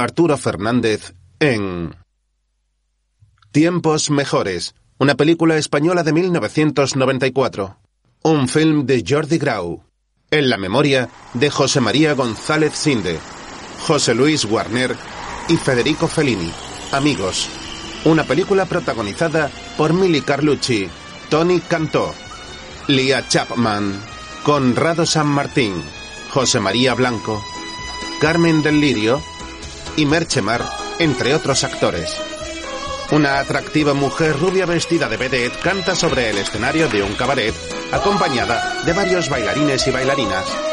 Arturo Fernández en Tiempos Mejores, una película española de 1994. Un film de Jordi Grau. En la memoria de José María González Sinde, José Luis Warner y Federico Fellini. Amigos. Una película protagonizada por Milly Carlucci, Tony Cantó, Lia Chapman, Conrado San Martín, José María Blanco, Carmen del Lirio y Merchemar, entre otros actores. Una atractiva mujer rubia vestida de vedette canta sobre el escenario de un cabaret, acompañada de varios bailarines y bailarinas.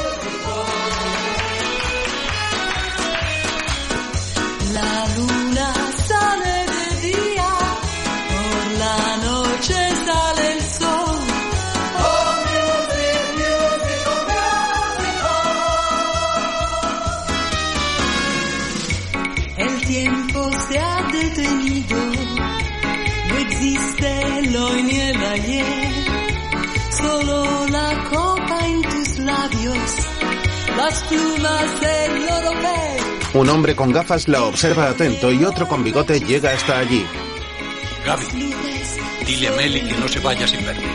Las plumas del oropel. Un hombre con gafas la observa atento y otro con bigote llega hasta allí. Gaby, dile a Meli que no se vaya sin verme.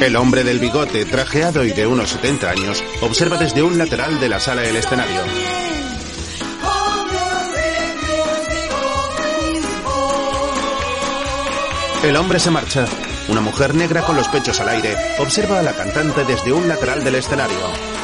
El hombre del bigote, trajeado y de unos 70 años, observa desde un lateral de la sala el escenario. El hombre se marcha. Una mujer negra con los pechos al aire observa a la cantante desde un lateral del escenario.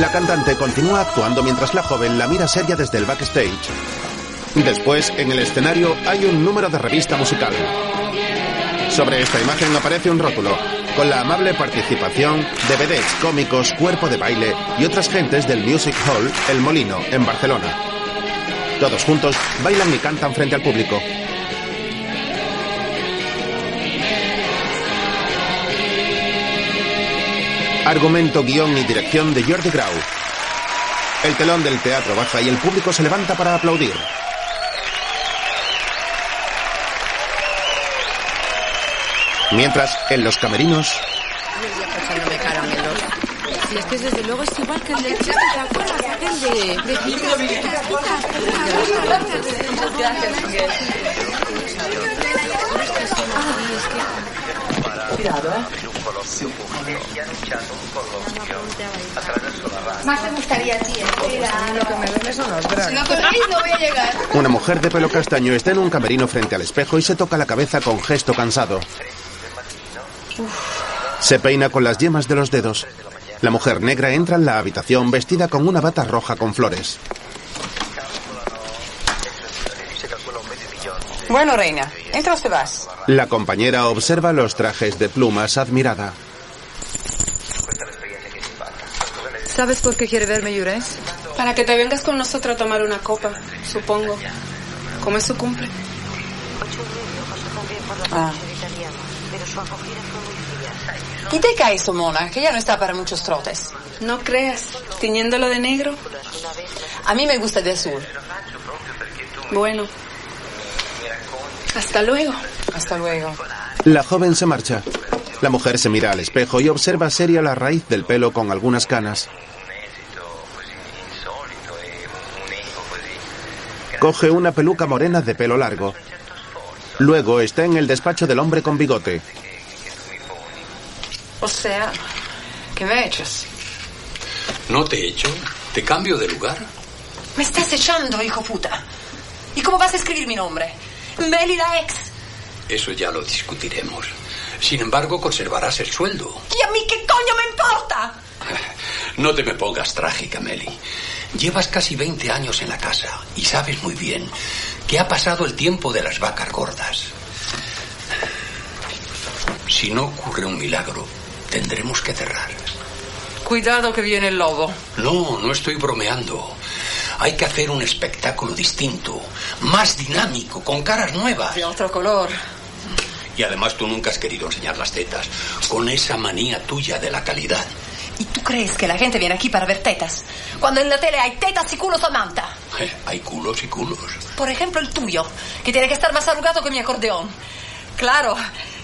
La cantante continúa actuando mientras la joven la mira seria desde el backstage. Después, en el escenario, hay un número de revista musical. Sobre esta imagen aparece un rótulo, con la amable participación de vedettes cómicos, cuerpo de baile y otras gentes del Music Hall El Molino, en Barcelona. Todos juntos bailan y cantan frente al público. Argumento, guion y dirección de Jordi Grau. El telón del teatro baja y el público se levanta para aplaudir. Mientras, en los camerinos. Si es que desde luego es igual que el del chiste, ¿te acuerdas? Aquel de... de Muchas gracias, Miguel. Más te gustaría a ti, ¿eh? Lo que me duele son los brazos. Si no corréis, no voy a llegar. una mujer de pelo castaño está en un camerino frente al espejo y se toca la cabeza con gesto cansado. Se peina con las yemas de los dedos. La mujer negra entra en la habitación vestida con una bata roja con flores. Bueno, reina, ¿entra o te vas? La compañera observa los trajes de plumas admirada. ¿Sabes por qué quiere verme, Yures? Para que te vengas con nosotros a tomar una copa, supongo. Como es su cumple. Ah. ¿Y te cae eso, mona? Que ya no está para muchos trotes. No creas, tiñéndolo de negro. A mí me gusta de azul. Bueno. Hasta luego. Hasta luego. La joven se marcha. La mujer se mira al espejo y observa seria la raíz del pelo con algunas canas. Coge una peluca morena de pelo largo. Luego está en el despacho del hombre con bigote. O sea, ¿qué me echas? ¿No te echo? ¿Te cambio de lugar? Me estás echando, hijo puta. ¿Y cómo vas a escribir mi nombre? Meli la ex. Eso ya lo discutiremos. Sin embargo, conservarás el sueldo. ¿Y a mí qué coño me importa? No te me pongas trágica, Meli. Llevas casi 20 años en la casa y sabes muy bien que ha pasado el tiempo de las vacas gordas. Si no ocurre un milagro, tendremos que cerrar. Cuidado que viene el lobo. No, no estoy bromeando. Hay que hacer un espectáculo distinto, más dinámico, con caras nuevas. De otro color. Y además tú nunca has querido enseñar las tetas, con esa manía tuya de la calidad. ¿Y tú crees que la gente viene aquí para ver tetas? Cuando en la tele hay tetas y culos a manta. Eh, Hay culos y culos. Por ejemplo, el tuyo, que tiene que estar más arrugado que mi acordeón. Claro,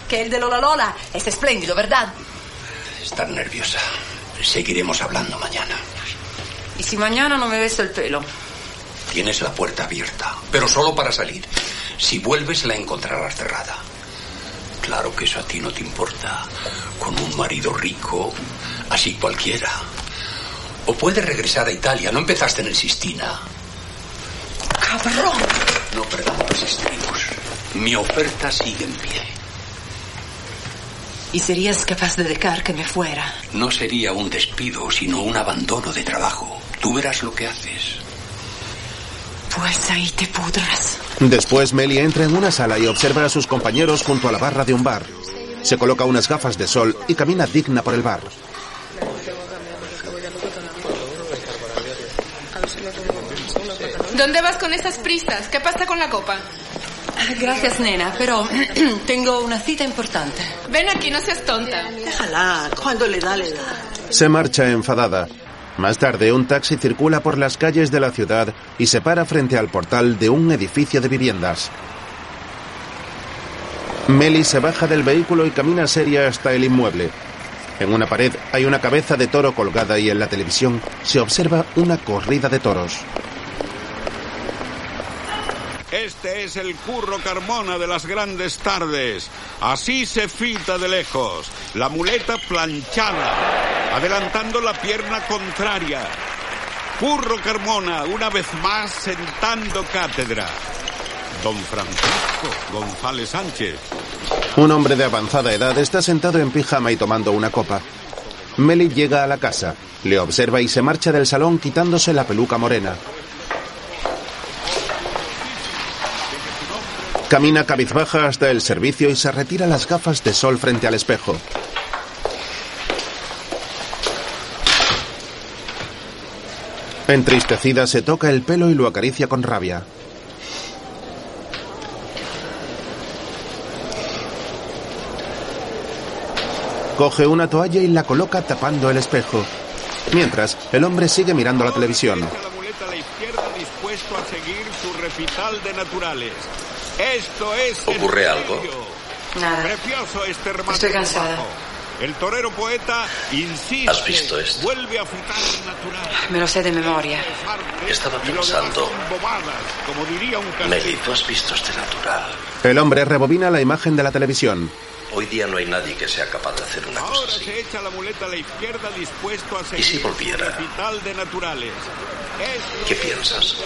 que el de Lola Lola es espléndido, ¿verdad? Estás nerviosa. Seguiremos hablando mañana. ¿Y si mañana no me ves el pelo? Tienes la puerta abierta, pero solo para salir. Si vuelves la encontrarás cerrada. Claro que eso a ti no te importa. Con un marido rico, así cualquiera. O puedes regresar a Italia. No empezaste en el Sistina. ¡Cabrón! No perdamos los estribos. Mi oferta sigue en pie. ¿Y serías capaz de dejar que me fuera? No sería un despido, sino un abandono de trabajo. Tú verás lo que haces. Pues ahí te pudras. Después Melly entra en una sala y observa a sus compañeros junto a la barra de un bar. Se coloca unas gafas de sol y camina digna por el bar. ¿Dónde vas con esas prisas? ¿Qué pasa con la copa? Gracias, nena, pero tengo una cita importante. Ven aquí, no seas tonta. Déjala, cuando le da, le da. Se marcha enfadada. Más tarde, un taxi circula por las calles de la ciudad y se para frente al portal de un edificio de viviendas. Melly se baja del vehículo y camina seria hasta el inmueble. En una pared hay una cabeza de toro colgada y en la televisión se observa una corrida de toros. Este es el curro Carmona de las grandes tardes. Así se fita de lejos. La muleta planchada, adelantando la pierna contraria. Curro Carmona, una vez más sentando cátedra. Don Francisco González Sánchez. Un hombre de avanzada edad está sentado en pijama y tomando una copa. Melly llega a la casa, le observa y se marcha del salón quitándose la peluca morena. Camina cabizbaja hasta el servicio y se retira las gafas de sol frente al espejo. Entristecida se toca el pelo y lo acaricia con rabia. Coge una toalla y la coloca tapando el espejo. Mientras, el hombre sigue mirando la televisión. La muleta a la izquierda dispuesto a seguir su recital de naturales. Esto es... el ¿Ocurre algo? serio. Nada. Precioso este Estoy cansada. El torero poeta insiste. ¿Has visto esto? Vuelve a natural. Me lo sé de memoria. Estaba Y pensando-. Nelly, tú has visto este natural. El hombre rebobina la imagen de la televisión. Hoy día no hay nadie que sea capaz de hacer una cosa Ahora así. se echa la muleta a la izquierda dispuesto a seguir si volviera? de naturales. ¿Qué piensas?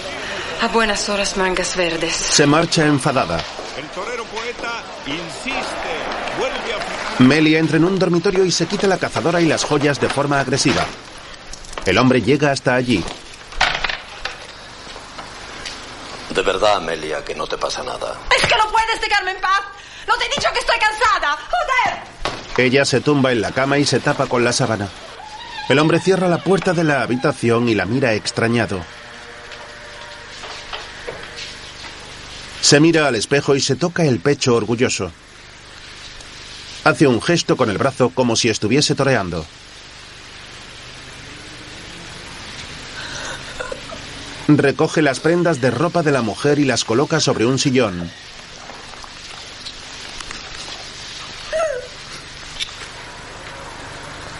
A buenas horas, mangas verdes. Se marcha enfadada. El torero poeta insiste, vuelve a fijar. Melly entra en un dormitorio y se quita la cazadora y las joyas de forma agresiva. El hombre llega hasta allí. De verdad, Amelia, que no te pasa nada. ¡Es que no puedes dejarme en paz! ¡No te he dicho que estoy cansada! ¡Joder! Ella se tumba en la cama y se tapa con la sábana. El hombre cierra la puerta de la habitación y la mira extrañado. Se mira al espejo y se toca el pecho orgulloso. Hace un gesto con el brazo como si estuviese toreando. Recoge las prendas de ropa de la mujer y las coloca sobre un sillón.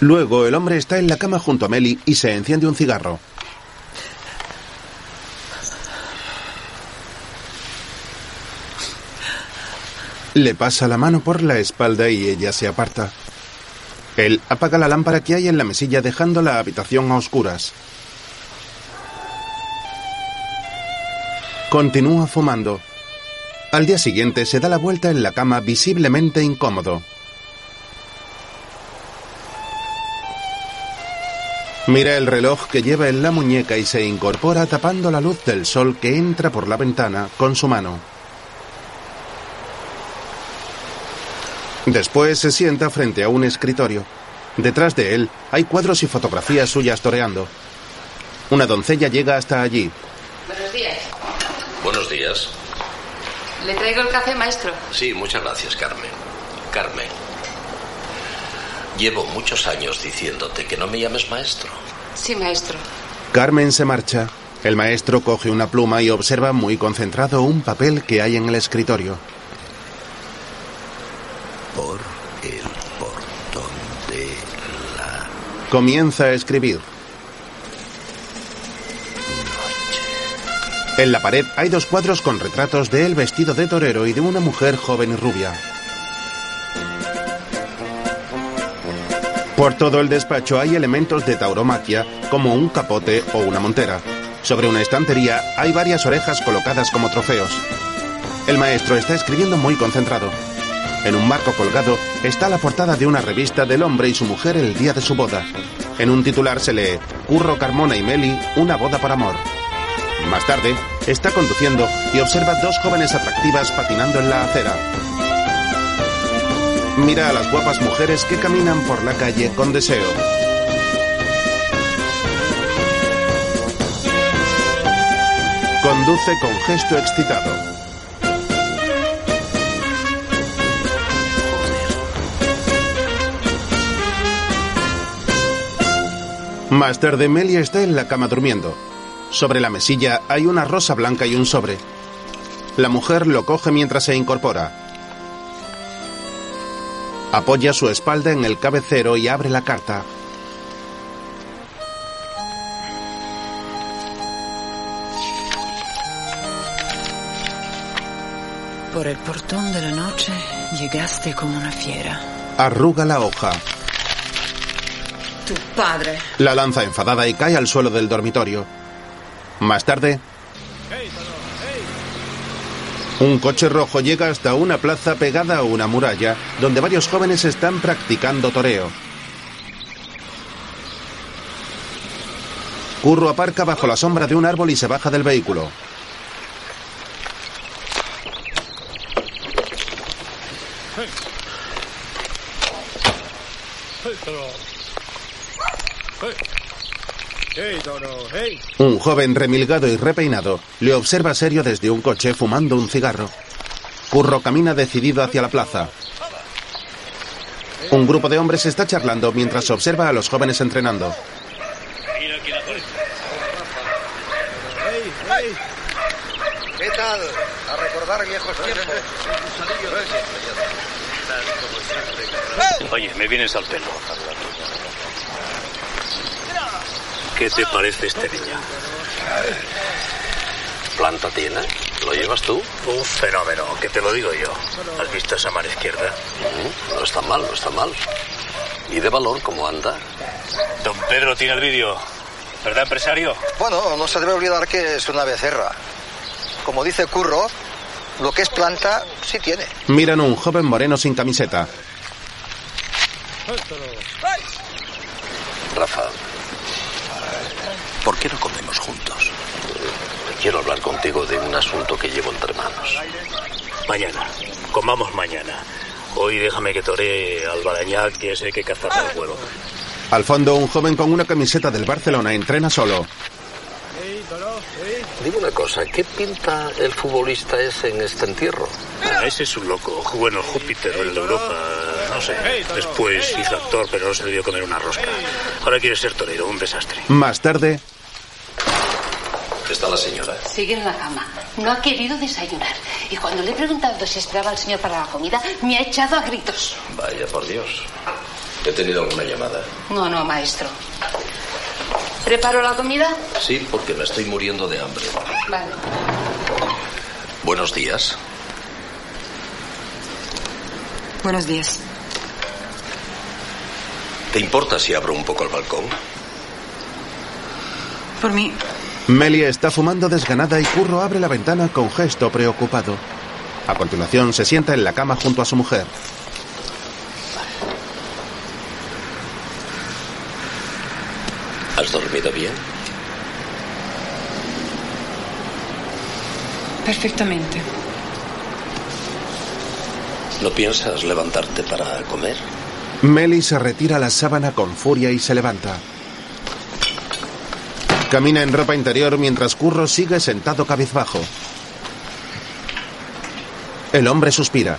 Luego el hombre está en la cama junto a Melly y se enciende un cigarro. Le pasa la mano por la espalda y ella se aparta. Él apaga la lámpara que hay en la mesilla dejando la habitación a oscuras. Continúa fumando. Al día siguiente se da la vuelta en la cama visiblemente incómodo. Mira el reloj que lleva en la muñeca y se incorpora tapando la luz del sol que entra por la ventana con su mano. Después se sienta frente a un escritorio. Detrás de él hay cuadros y fotografías suyas toreando. Una doncella llega hasta allí. Buenos días. Buenos días. ¿Le traigo el café, maestro? Sí, muchas gracias, Carmen. Carmen. Llevo muchos años diciéndote que no me llames maestro. Sí, maestro. Carmen se marcha. El maestro coge una pluma y observa muy concentrado un papel que hay en el escritorio. Por el portón de la Comienza a escribir. En la pared hay dos cuadros con retratos de él vestido de torero y de una mujer joven y rubia. Por todo el despacho hay elementos de tauromaquia, como un capote o una montera. Sobre una estantería hay varias orejas colocadas como trofeos. El maestro está escribiendo muy concentrado. En un marco colgado está la portada de una revista del hombre y su mujer el día de su boda. En un titular se lee Curro Carmona y Meli, una boda por amor. Más tarde, está conduciendo y observa dos jóvenes atractivas patinando en la acera. Mira a las guapas mujeres que caminan por la calle con deseo. Conduce con gesto excitado. Más tarde, Melia está en la cama durmiendo. Sobre la mesilla hay una rosa blanca y un sobre. La mujer lo coge mientras se incorpora. Apoya su espalda en el cabecero y abre la carta. Por el portón de la noche llegaste como una fiera. Arruga la hoja. Padre. La lanza enfadada y cae al suelo del dormitorio. Más tarde, un coche rojo llega hasta una plaza pegada a una muralla, donde varios jóvenes están practicando toreo. Curro aparca bajo la sombra de un árbol y se baja del vehículo. Un joven remilgado y repeinado le observa serio desde un coche fumando un cigarro. Curro camina decidido hacia la plaza. Un grupo de hombres está charlando mientras observa a los jóvenes entrenando. ¿Qué tal? A recordar viejos tiempos. Oye, me vienes al pelo. ¿Qué te parece este niño? planta tiene. ¿Lo llevas tú? Un fenómeno, que te lo digo yo. ¿Has visto esa mano izquierda? Mm, no está mal, no está mal. ¿Y de valor cómo anda? Don Pedro tiene el vídeo. ¿Verdad, empresario? Bueno, no se debe olvidar que es una becerra. Como dice Curro, lo que es planta sí tiene. Miran a un joven moreno sin camiseta. Rafa, ¿por qué no comemos juntos? Quiero hablar contigo de un asunto que llevo entre manos. Mañana. Comamos mañana. Hoy déjame que toree al barañac que ese que cazar el vuelo. Al fondo, un joven con una camiseta del Barcelona entrena solo. Dime una cosa, ¿qué pinta el futbolista ese en este entierro? Ah, ese es un loco. Jugó en el Júpiter o en el de Europa, sé. Después hizo actor, pero no se le dio comer una rosca. Ahora quiere ser torero, un desastre. Más tarde, Está la señora. Sigue en la cama. No ha querido desayunar. Y cuando le he preguntado si esperaba al señor para la comida, me ha echado a gritos. Vaya, por Dios. ¿He tenido alguna llamada? No, no, maestro. ¿Preparo la comida? Sí, porque me estoy muriendo de hambre. Vale. Buenos días. Buenos días. ¿Te importa si abro un poco el balcón? Por mí, Melia está fumando desganada y Curro abre la ventana con gesto preocupado. A continuación, se sienta en la cama junto a su mujer. ¿Has dormido bien? perfectamente. ¿No piensas levantarte para comer? Meli se retira la sábana con furia y se levanta. Camina en ropa interior mientras Curro sigue sentado cabizbajo. El hombre suspira.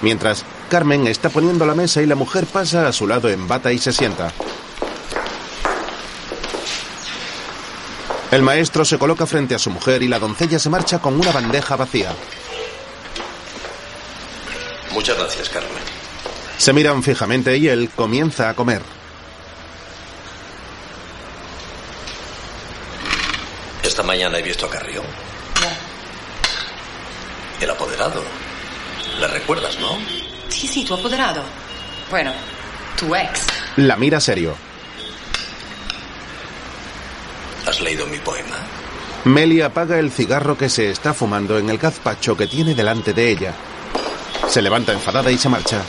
Mientras, Carmen está poniendo la mesa y la mujer pasa a su lado en bata y se sienta. El maestro se coloca frente a su mujer y la doncella se marcha con una bandeja vacía. Muchas gracias, Carmen. Se miran fijamente y él comienza a comer. Esta mañana he visto a Carrión. El apoderado. ¿Le recuerdas, no? Sí, sí, tu apoderado. Bueno, tu ex. La mira serio. ¿Has leído mi poema? Meli apaga el cigarro que se está fumando en el gazpacho que tiene delante de ella. Se levanta enfadada y se marcha.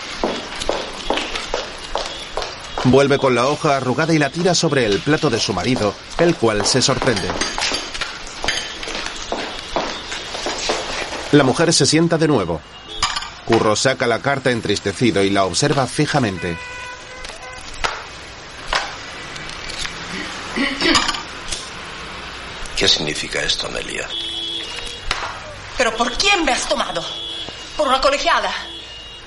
Vuelve con la hoja arrugada y la tira sobre el plato de su marido, el cual se sorprende. La mujer se sienta de nuevo. Curro saca la carta entristecido y la observa fijamente. ¿Qué significa esto, Amelia? ¿Pero por quién me has tomado? ¿Por una colegiala?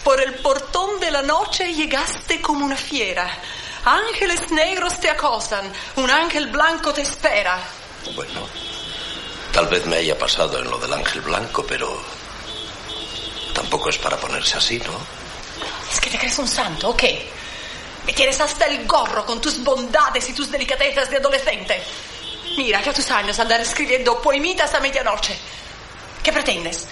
Por el portón de la noche llegaste como una fiera. Ángeles negros te acosan, un ángel blanco te espera. Bueno, tal vez me haya pasado en lo del ángel blanco, pero tampoco es para ponerse así, ¿no? ¿Es que te crees un santo o qué? Me tienes hasta el gorro con tus bondades y tus delicadezas de adolescente. Mira, que a tus años andar escribiendo poemitas a medianoche. ¿Qué pretendes?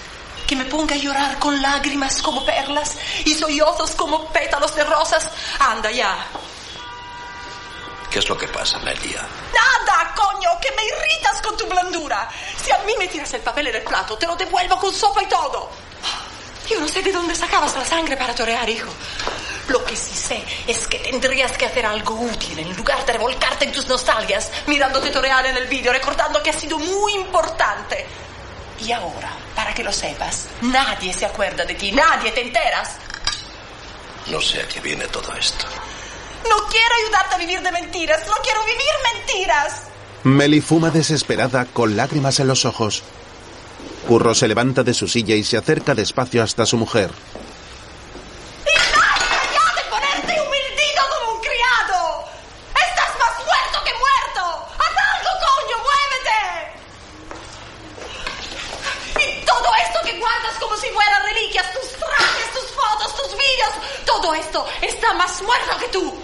¿Que me ponga a llorar con lágrimas como perlas y sollozos como pétalos de rosas? Anda ya. ¿Qué es lo que pasa, Amelia? Nada, coño, que me irritas con tu blandura. Si a mí me tiras el papel en el plato, te lo devuelvo con sopa y todo. Yo no sé de dónde sacabas la sangre para torear, hijo. Lo que sí sé es que tendrías que hacer algo útil en lugar de revolcarte en tus nostalgias, mirándote torear en el vídeo, recordando que has sido muy importante. Y ahora, para que lo sepas, nadie se acuerda de ti, nadie te enteras. No sé a qué viene todo esto. No quiero ayudarte a vivir de mentiras, no quiero vivir mentiras. Meli fuma desesperada con lágrimas en los ojos. Curro se levanta de su silla y se acerca despacio hasta su mujer. ¡Ya de ponerte humildido como un criado! ¡Estás más muerto que muerto! ¡Haz algo, coño! ¡Muévete! Y todo esto que guardas como si fueran reliquias, tus trajes, tus vídeos, todo esto está más muerto que tú.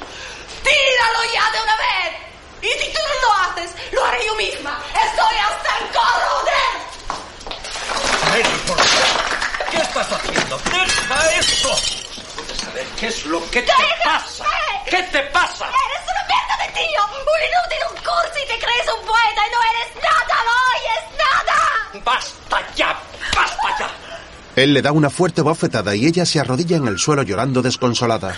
¡Tíralo ya de una vez! Y si tú no lo haces, lo haré yo misma. ¡Estoy hasta el gorro de... Mary, por favor. ¿Qué estás haciendo? ¡Deja esto! ¿Puedes saber qué es lo que te pasa? ¿Qué te pasa? ¡Eres una mierda de tío! ¡Un inútil, un cursi! ¡Te crees un poeta y no eres nada! ¡No oyes nada! ¡Basta ya! ¡Basta ya! Él le da una fuerte bofetada y ella se arrodilla en el suelo llorando desconsolada.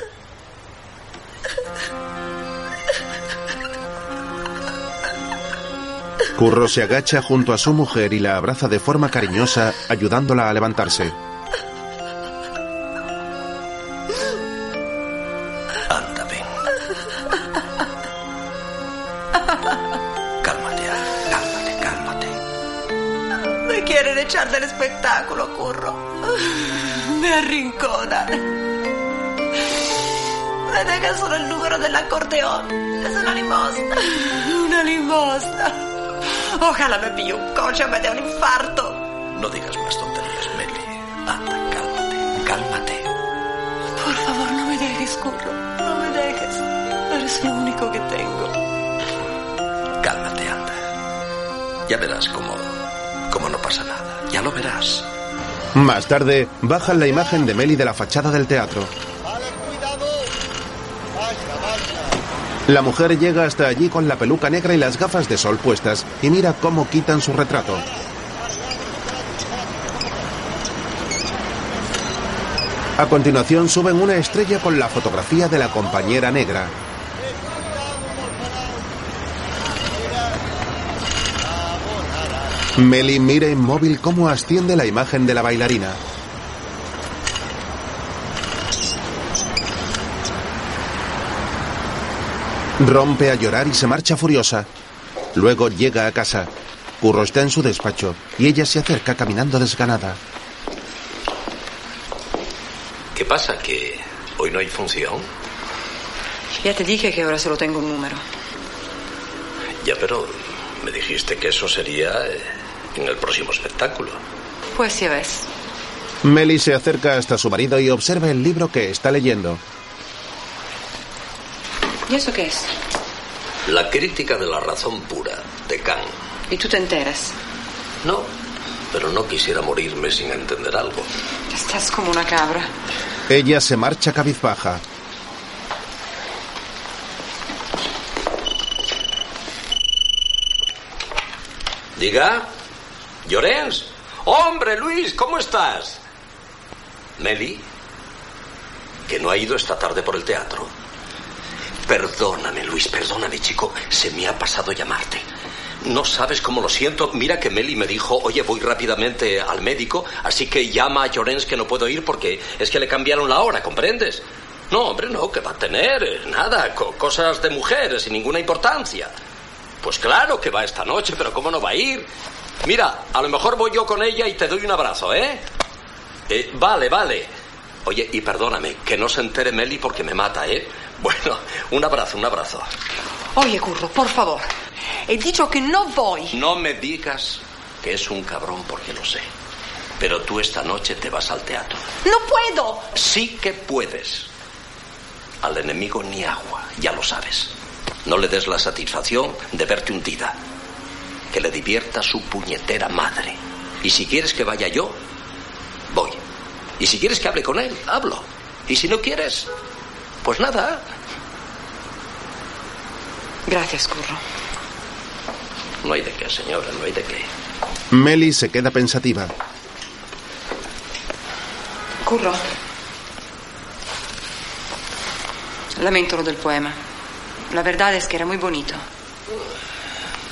Curro se agacha junto a su mujer y la abraza de forma cariñosa, ayudándola a levantarse. Anda, ven. Cálmate, cálmate, cálmate. Me quieren echar del espectáculo, curro. Me arrinconan. Me dejan solo el número del acordeón. Es una limosna. Una limosna. Ojalá me pille un coche o me dé un infarto. No digas más tonterías, Meli. Anda, cálmate, cálmate. Por favor, no me dejes, curro. No me dejes. Eres lo único que tengo. Cálmate, anda. Ya verás cómo, cómo no pasa nada. Ya lo verás. Más tarde, bajan la imagen de Meli de la fachada del teatro. La mujer llega hasta allí con la peluca negra y las gafas de sol puestas y mira cómo quitan su retrato. A continuación suben una estrella con la fotografía de la compañera negra. Meli mira inmóvil cómo asciende la imagen de la bailarina. Rompe a llorar y se marcha furiosa. Luego llega a casa. Curro está en su despacho y ella se acerca caminando desganada. ¿Qué pasa? ¿Que hoy no hay función? Ya te dije que ahora solo tengo un número. Ya, pero Me dijiste que eso sería eh, en el próximo espectáculo. Pues ya ves. Meli se acerca hasta su marido y observa el libro que está leyendo. ¿Y eso qué es? La crítica de la razón pura, de Kant. ¿Y tú te enteras? No, pero no quisiera morirme sin entender algo. Estás como una cabra. Ella se marcha cabizbaja. Diga. Llorens. Hombre, Luis, ¿cómo estás? Meli, que no ha ido esta tarde por el teatro. Perdóname, Luis, perdóname, chico. Se me ha pasado llamarte. No sabes cómo lo siento. Mira que Meli me dijo, oye, voy rápidamente al médico, así que llama a Llorens que no puedo ir porque es que le cambiaron la hora, ¿comprendes? No, hombre, no, que va a tener? Nada, co- cosas de mujeres sin ninguna importancia. Pues claro que va esta noche, pero ¿cómo no va a ir? Mira, a lo mejor voy yo con ella y te doy un abrazo, ¿eh? Eh, vale, vale. Oye, y perdóname, que no se entere Meli porque me mata, ¿eh? Bueno, un abrazo, un abrazo. Oye, Curro, por favor. He dicho que no voy. No me digas que es un cabrón porque lo sé. Pero tú esta noche te vas al teatro. No puedo. Sí que puedes. Al enemigo ni agua, ya lo sabes. No le des la satisfacción de verte hundida. Que le divierta su puñetera madre. Y si quieres que vaya yo, voy. Y si quieres que hable con él, hablo. Y si no quieres, pues nada. Gracias, Curro. No hay de qué, señora, no hay de qué. Meli se queda pensativa. Curro. Lamento lo del poema. La verdad es que era muy bonito.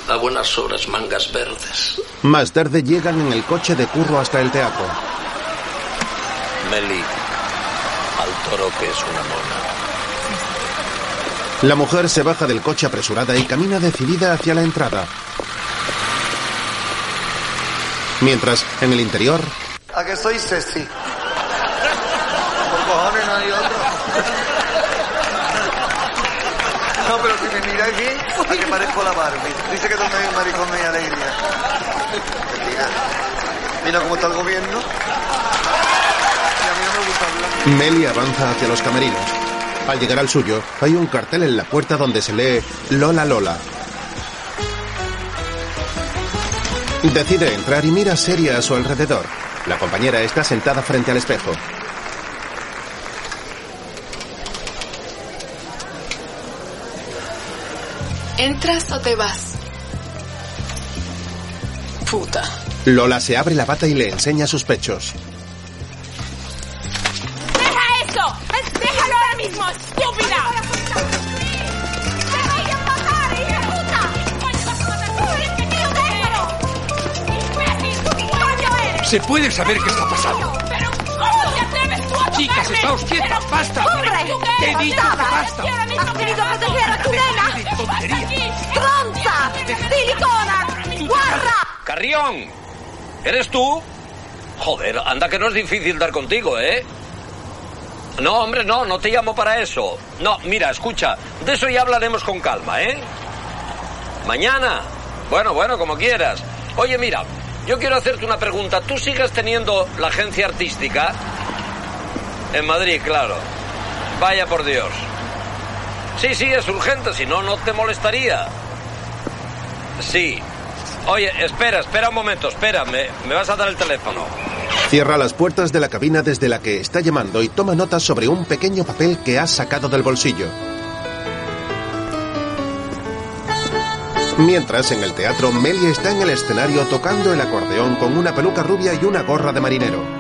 A buenas horas, mangas verdes. Más tarde llegan en el coche de Curro hasta el teatro. Meli, al toro que es una mona. La mujer se baja del coche apresurada y camina decidida hacia la entrada. Mientras, en el interior, ¿A que soy sexy? Por cojones no hay otro. No, pero si me mira aquí, a que parezco la Barbie. Dice que hay un maricón no hay alegría. Mentira. Mira cómo está el gobierno. Y a mí no me gusta hablar. Meli avanza hacia los camerinos. Al llegar al suyo, hay un cartel en la puerta donde se lee Lola Lola. Decide entrar y mira seria a su alrededor. La compañera está sentada frente al espejo. ¿Entras o te vas? Puta. Lola se abre la bata y le enseña sus pechos. ¡Deja eso! ¡Déjalo ahora mismo, estúpida! ¿Se puede saber qué está pasando? ¿Cómo te atreves tú a Chicas, estáos quietas, basta. ¡Hombre! Te he dicho que basta. ¡Has querido proteger a tu nena! ¡Tronza! ¡Silicona! ¡Guarra! ¡Carrión! ¿Eres tú? Joder, anda que no es difícil dar contigo, ¿eh? No, hombre, no, no te llamo para eso. No, mira, escucha, de eso ya hablaremos con calma, ¿eh? Mañana. Bueno, bueno, como quieras. Oye, mira, yo quiero hacerte una pregunta. ¿Tú sigues teniendo la agencia artística? En Madrid, claro. Vaya por Dios. Sí, sí, es urgente, si no, no te molestaría. Sí. Oye, espera, espera un momento, espera, me, me vas a dar el teléfono. Cierra las puertas de la cabina desde la que está llamando y toma notas sobre un pequeño papel que ha sacado del bolsillo. Mientras, en el teatro, Meli está en el escenario tocando el acordeón con una peluca rubia y una gorra de marinero.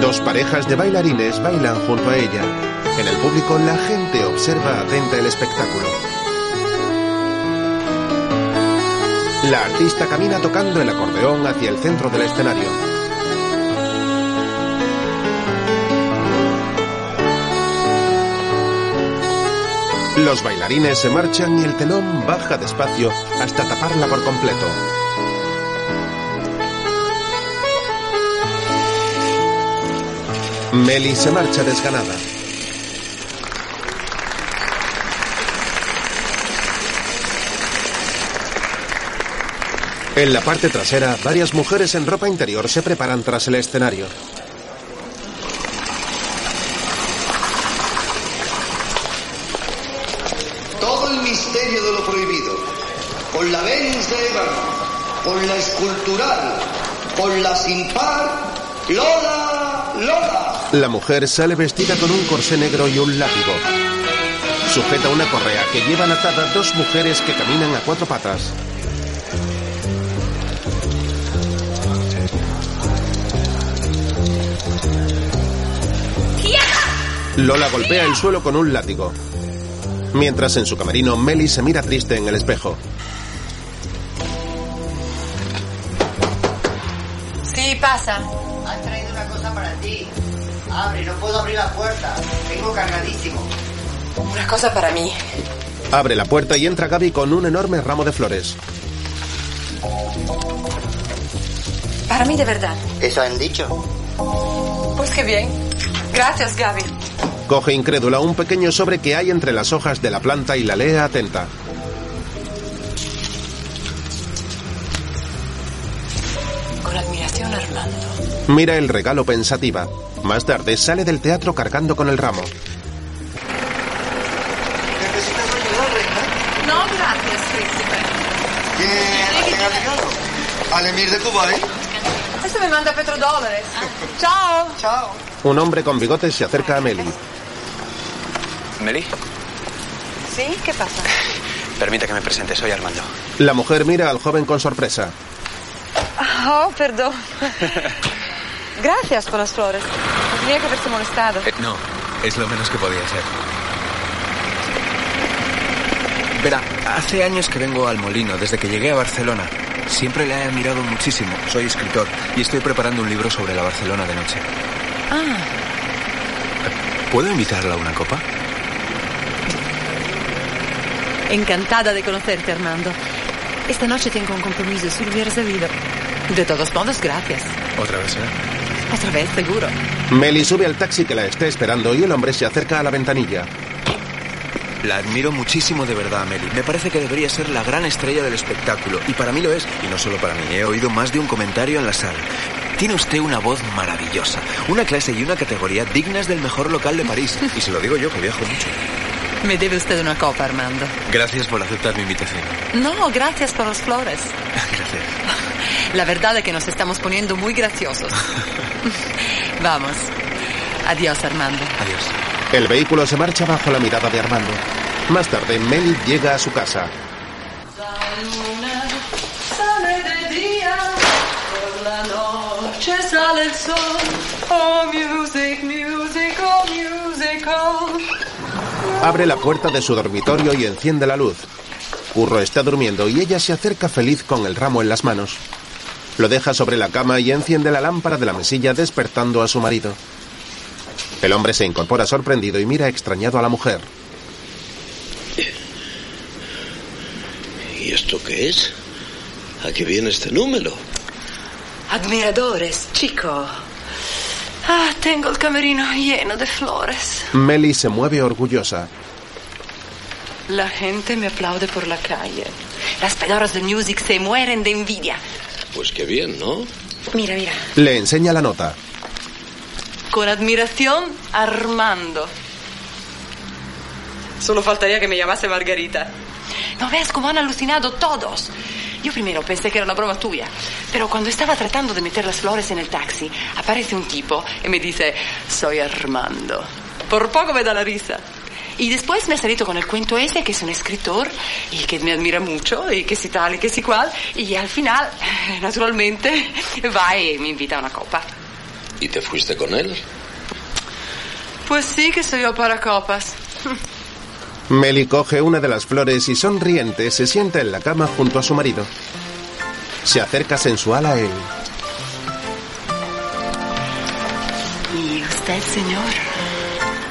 Dos parejas de bailarines bailan junto a ella. En el público, la gente observa atenta el espectáculo. La artista camina tocando el acordeón hacia el centro del escenario. Los bailarines se marchan y el telón baja despacio hasta taparla por completo. Meli se marcha desganada. En la parte trasera, varias mujeres en ropa interior se preparan tras el escenario. Todo el misterio de lo prohibido, con la Venus de Ébano, con la escultural, con la sin par, Lola, Lola. La mujer sale vestida con un corsé negro y un látigo. Sujeta una correa que llevan atada dos mujeres que caminan a cuatro patas. Lola golpea el suelo con un látigo. Mientras en su camerino Meli se mira triste en el espejo. Sí, pasa. Han traído una cosa para ti. Abre, no puedo abrir la puerta. Vengo cargadísimo. Una cosa para mí. Abre la puerta y entra Gaby con un enorme ramo de flores. Para mí de verdad. ¿Eso han dicho? Pues qué bien. Gracias, Gaby. Coge incrédula un pequeño sobre que hay entre las hojas de la planta y la lee atenta. Mira el regalo pensativa. Más tarde sale del teatro cargando con el ramo. No, gracias, príncipe. ¿Quién ha llegado? Al emir de Kuwait. Esto me manda petrodólares. Chao. Chao. Un hombre con bigotes se acerca a Meli. Meli, ¿Sí? ¿Qué pasa? permita que me presente, soy Armando. La mujer mira al joven con sorpresa. Oh, perdón. Gracias por las flores. No tenía que haberte molestado. Eh, no, es lo menos que podía ser. Verá, hace años que vengo al molino, desde que llegué a Barcelona. Siempre le he admirado muchísimo. Soy escritor y estoy preparando un libro sobre la Barcelona de noche. Ah, ¿Puedo invitarla a una copa? encantada de conocerte, Armando. Esta noche tengo un compromiso, si lo hubieras sabido. De todos modos, gracias. ¿Otra vez, eh? Otra vez, seguro. Meli sube al taxi que la está esperando y el hombre se acerca a la ventanilla. La admiro muchísimo de verdad, Meli. Me parece que debería ser la gran estrella del espectáculo. Y para mí lo es. Y no solo para mí. He oído más de un comentario en la sala. Tiene usted una voz maravillosa. Una clase y una categoría dignas del mejor local de París. Y se lo digo yo, que viajo mucho. Me debe usted una copa, Armando. Gracias por aceptar mi invitación. No, gracias por las flores. Gracias. La verdad es que nos estamos poniendo muy graciosos. Vamos. Adiós, Armando. Adiós. El vehículo se marcha bajo la mirada de Armando. Más tarde, Meli llega a su casa. Sale de día, por la noche sale el sol. Oh, music, music, oh, music, oh. Abre la puerta de su dormitorio y enciende la luz. Curro está durmiendo y ella se acerca feliz con el ramo en las manos. Lo deja sobre la cama y enciende la lámpara de la mesilla despertando a su marido. El hombre se incorpora sorprendido y mira extrañado a la mujer. ¿Y esto qué es? ¿A qué viene este número? Admiradores, chico. Ah, tengo el camerino lleno de flores. Meli se mueve orgullosa. La gente me aplaude por la calle. Las pedoras de music se mueren de envidia. Pues qué bien, ¿no? Mira, mira. Le enseña la nota. Con admiración, Armando. Solo faltaría que me llamase Margarita. ¿No ves cómo han alucinado todos? Yo primero pensé que era una broma tuya, pero cuando estaba tratando de meter las flores en el taxi, aparece un tipo y me dice, soy Armando. Por poco me da la risa. Y después me ha salido con el cuento ese, que es un escritor y que me admira mucho y que si tal y que si cual. Y al final, naturalmente, va y me invita a una copa. ¿Y te fuiste con él? Pues sí que soy yo para copas. Meli coge una de las flores y sonriente se sienta en la cama junto a su marido. Se acerca sensual a él. ¿Y usted, señor?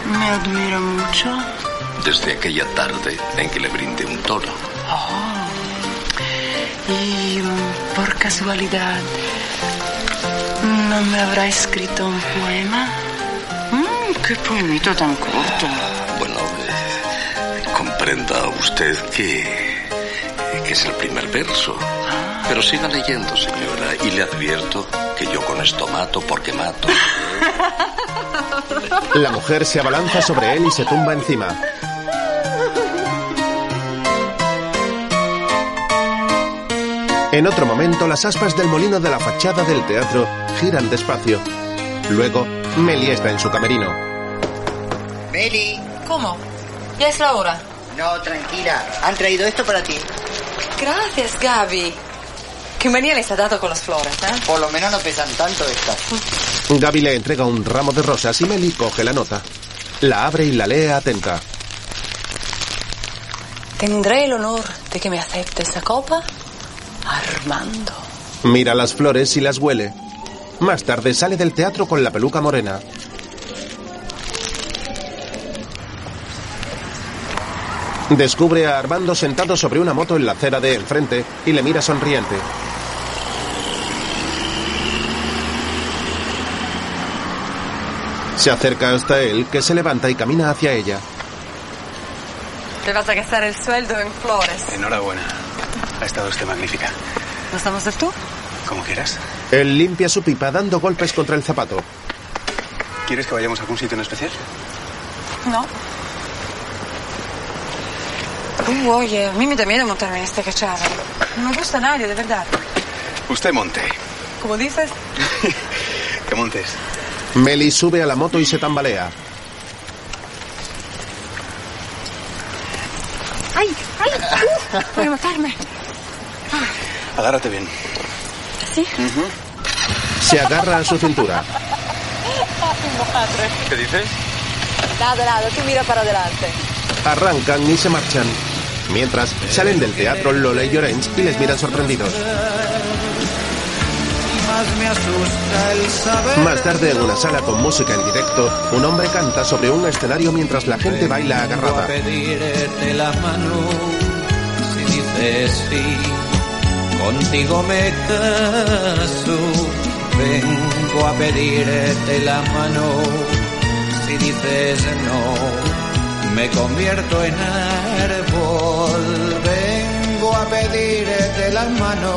Me admira mucho. Desde aquella tarde en que le brindé un toro. Oh. Y por casualidad, ¿no me habrá escrito un poema? Mm, ¡Qué poemito tan corto! Comprenda usted que, que es el primer verso. Pero siga leyendo, señora, y le advierto que yo con esto mato porque mato. La mujer se abalanza sobre él y se tumba encima. En otro momento, las aspas del molino de la fachada del teatro giran despacio. Luego, Meli está en su camerino. Meli. ¿Cómo? Ya es la hora. No, tranquila. Han traído esto para ti. Gracias, Gaby. Qué manía les ha dado con las flores, ¿eh? Por lo menos no pesan tanto estas. Gaby le entrega un ramo de rosas y Meli coge la nota. La abre y la lee atenta. Tendré el honor de que me acepte esa copa, Armando. Mira las flores y las huele. Más tarde sale del teatro con la peluca morena. Descubre a Armando sentado sobre una moto en la acera de enfrente y le mira sonriente. Se acerca hasta él, que se levanta y camina hacia ella. Te vas a gastar el sueldo en flores. Enhorabuena. Ha estado usted magnífica. ¿Nos damos el tú? Como quieras. Él limpia su pipa dando golpes contra el zapato. ¿Quieres que vayamos a algún sitio en especial? No. Uh, oye, a mí me da miedo montarme en esta cachada. No me gusta nadie, de verdad. Usted monte. Como dices, Que montes. Meli sube a la moto y se tambalea. ¡Ay! ¡Ay! Uh, voy a matarme. Agárrate bien. ¿Sí? Se agarra a su cintura. ¿Qué dices? Nada, nada, tú mira para adelante. Arrancan y se marchan. Mientras salen del teatro Lola y Llorens y les miran sorprendidos. Más tarde, en una sala con música en directo, un hombre canta sobre un escenario mientras la gente baila agarrada. la mano. Si dices sí, contigo me caso. Vengo a pedirte la mano. Si dices no, me convierto en árbol. Vengo a pedirte la mano.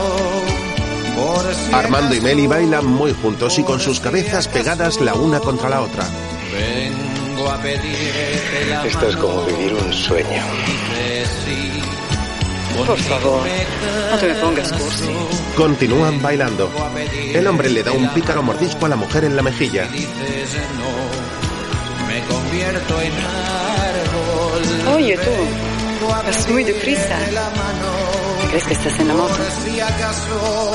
Por si Armando y Meli bailan muy juntos y con sus cabezas pegadas la una contra la otra. Vengo a pedirte la Esto es como vivir un sueño. Por favor, no te me pongas cursi. Continúan bailando. El hombre le da un pícaro mordisco a la mujer en la mejilla. me convierto en árbol. Oye, tú, vas muy deprisa. ¿Crees que estás en la moto? Por si acaso,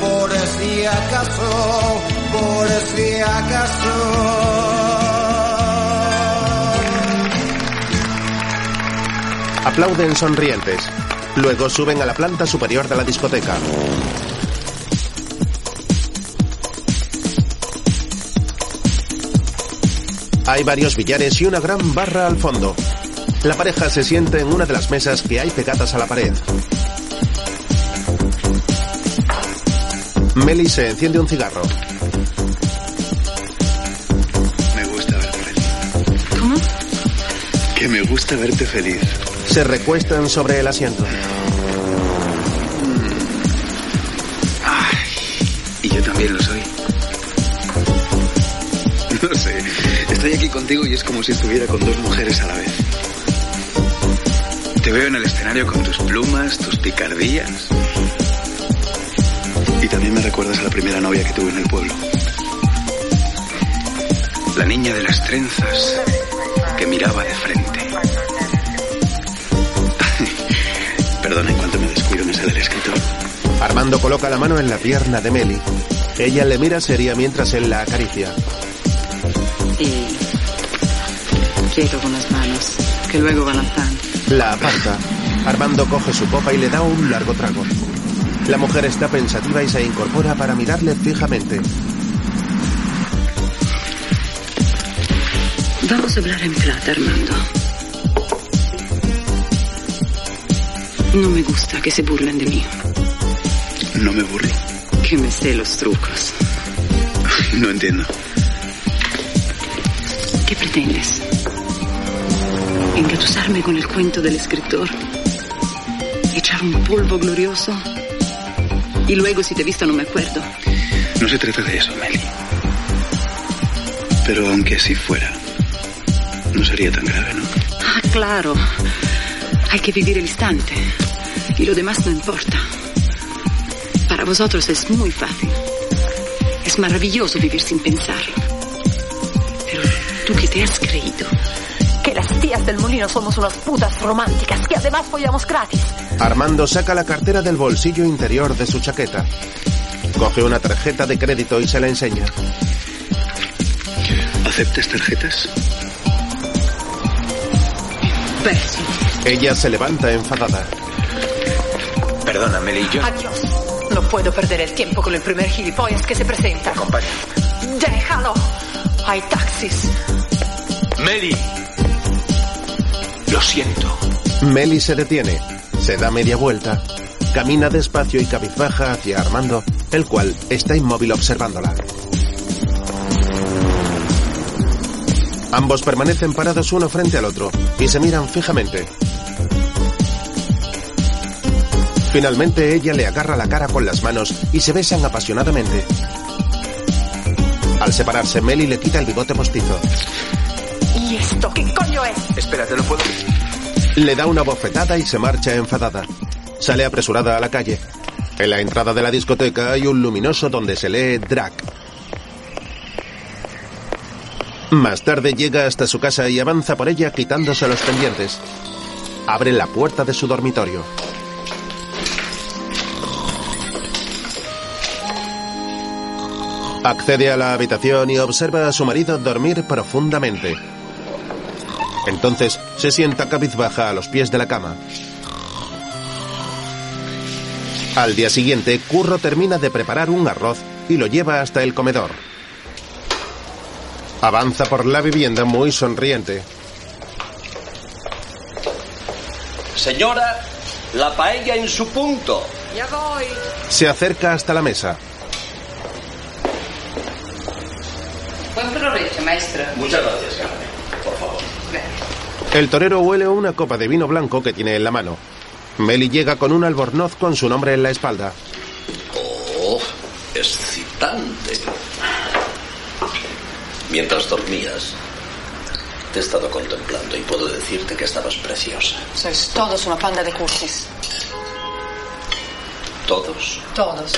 por si acaso, por si acaso. Aplauden sonrientes. Luego suben a la planta superior de la discoteca. Hay varios billares y una gran barra al fondo. La pareja se siente en una de las mesas que hay pegadas a la pared. Meli se enciende un cigarro. Me gusta verte feliz. ¿Cómo? Que me gusta verte feliz. Se recuestan sobre el asiento. Y yo también lo soy. No sé. Estoy aquí contigo y es como si estuviera con dos mujeres a la vez. Veo en el escenario con tus plumas, tus picardías. Y también me recuerdas a la primera novia que tuve en el pueblo. La niña de las trenzas que miraba de frente. Perdona, en cuanto me descuido me sale el escritor. Armando coloca la mano en la pierna de Meli. Ella le mira seria mientras él la acaricia. Y quieto con las manos, que luego van lanzando. La aparta. Armando coge su copa y le da un largo trago. La mujer está pensativa y se incorpora para mirarle fijamente. Vamos a hablar en plata, Armando. No me gusta que se burlen de mí, No me burlo. que me sé los trucos. No entiendo. ¿Qué pretendes? ¿Engatusarme con el cuento del escritor? ¿Echar un polvo glorioso? Y luego si te he visto no me acuerdo. No se trata de eso, Meli. Pero aunque así fuera, no sería tan grave, ¿no? Ah, claro. Hay que vivir el instante. Y lo demás no importa. Para vosotros es muy fácil. Es maravilloso vivir sin pensar. Pero tú que te has creído. Tías del molino somos unas putas románticas, que además follamos gratis. Armando saca la cartera del bolsillo interior de su chaqueta. Coge una tarjeta de crédito y se la enseña. ¿Aceptas tarjetas? Ella se levanta enfadada. Perdona, Meli, yo... Adiós. No puedo perder el tiempo con el primer gilipollas que se presenta. Acompaña. Déjalo. Hay taxis. Meli. Lo siento. Meli se detiene, se da media vuelta, camina despacio y cabizbaja hacia Armando, el cual está inmóvil observándola. Ambos permanecen parados uno frente al otro y se miran fijamente. Finalmente ella le agarra la cara con las manos y se besan apasionadamente. Al separarse, Meli le quita el bigote postizo. ¿Y esto qué coño es? Espera, te lo puedo... Le da una bofetada y se marcha enfadada. Sale apresurada a la calle. En la entrada de la discoteca hay un luminoso donde se lee drag. Más tarde llega hasta su casa y avanza por ella quitándose los pendientes. Abre la puerta de su dormitorio. Accede a la habitación y observa a su marido dormir profundamente. Entonces se sienta cabizbaja a los pies de la cama. Al día siguiente, Curro termina de preparar un arroz y lo lleva hasta el comedor. Avanza por la vivienda muy sonriente. Señora, la paella en su punto. Ya voy. Se acerca hasta la mesa. Buen provecho, maestra. Muchas gracias. El torero huele una copa de vino blanco que tiene en la mano. Meli llega con un albornoz con su nombre en la espalda. Oh, excitante. Mientras dormías, te he estado contemplando y puedo decirte que estabas preciosa. Sois todos una panda de cursis. Todos. Todos.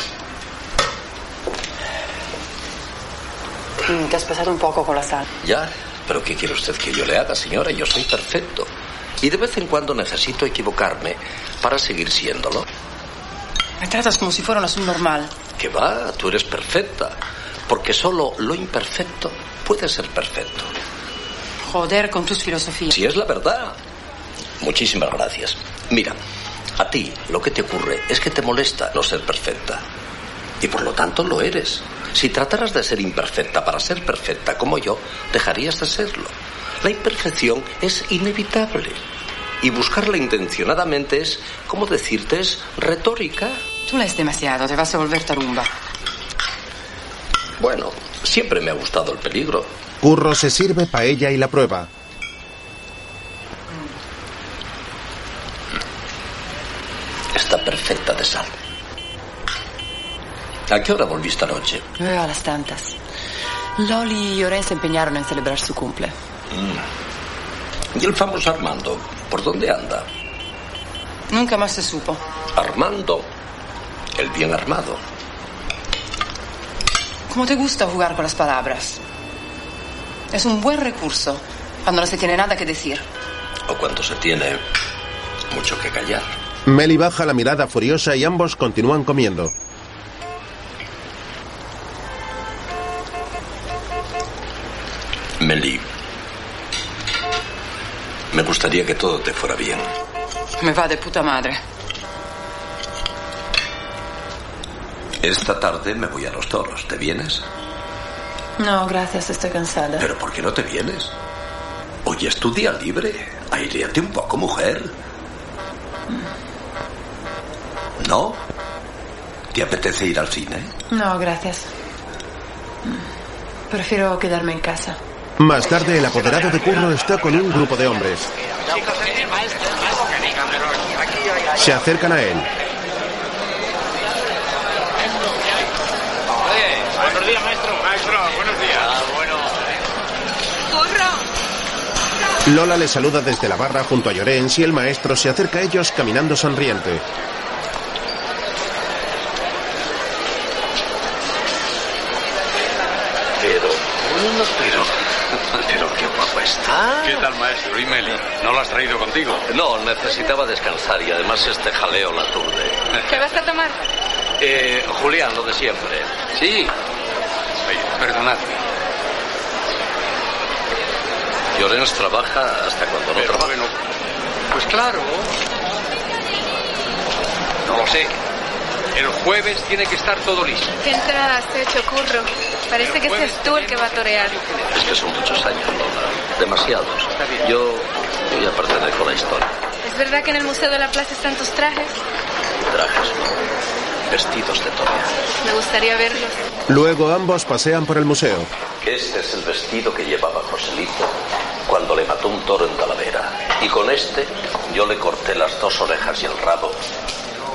Mm, Te has pasado un poco con la sal. Ya, pero ¿qué quiere usted que yo le haga, señora? Yo soy perfecto. Y de vez en cuando necesito equivocarme para seguir siéndolo. Me tratas como si fuera una subnormal. Que va, tú eres perfecta. Porque solo lo imperfecto puede ser perfecto. Joder con tus filosofías. Si es la verdad. Muchísimas gracias. Mira, a ti lo que te ocurre es que te molesta no ser perfecta. Y por lo tanto lo eres. Si trataras de ser imperfecta para ser perfecta como yo, dejarías de serlo. La imperfección es inevitable. Y buscarla intencionadamente es, ¿cómo decirte? Es retórica. Tú lees demasiado, te vas a volver tarumba. Bueno, siempre me ha gustado el peligro. Curro se sirve paella y la prueba. Está perfecta de sal. ¿A qué hora volviste anoche? Eh, a las tantas. Loli y Llorén se empeñaron en celebrar su cumple. Mm. ¿Y el famoso Armando? ¿Por dónde anda? Nunca más se supo. Armando, el bien armado. ¿Cómo te gusta jugar con las palabras? Es un buen recurso cuando no se tiene nada que decir. O cuando se tiene mucho que callar. Meli baja la mirada furiosa y ambos continúan comiendo. Meli, me gustaría que todo te fuera bien. Me va de puta madre. Esta tarde me voy a los toros. ¿Te vienes? No, gracias, estoy cansada. ¿Pero por qué no te vienes? Hoy es tu día libre. Aireate un poco, mujer. ¿No? ¿Te apetece ir al cine? No, gracias. Prefiero quedarme en casa. Más tarde, el apoderado de Curro está con un grupo de hombres. Se acercan a él. Buenos días, maestro. Maestro, buenos días. Lola le saluda desde la barra junto a Llorens y el maestro se acerca a ellos caminando sonriente. Está. ¿Qué tal, maestro? ¿Y Meli? ¿No lo has traído contigo? No, necesitaba descansar y además este jaleo la turde. ¿Qué vas a tomar? Eh, Julián, lo de siempre. Sí. Oye, perdonadme. Llorens trabaja hasta cuando no Pero trabaja. bueno, pues claro. No lo sé. El jueves tiene que estar todo listo. ¿Qué entrada has hecho, Curro? Parece que seas tú el que va a torear. Es que son muchos años, Lola. Demasiados. Yo, yo ya pertenezco a la historia. ¿Es verdad que en el Museo de la Plaza están tus trajes? Trajes, ¿no? Vestidos de torea. Me gustaría verlos. Luego ambos pasean por el museo. Este es el vestido que llevaba Joselito cuando le mató un toro en Talavera. Y con este yo le corté las dos orejas y el rabo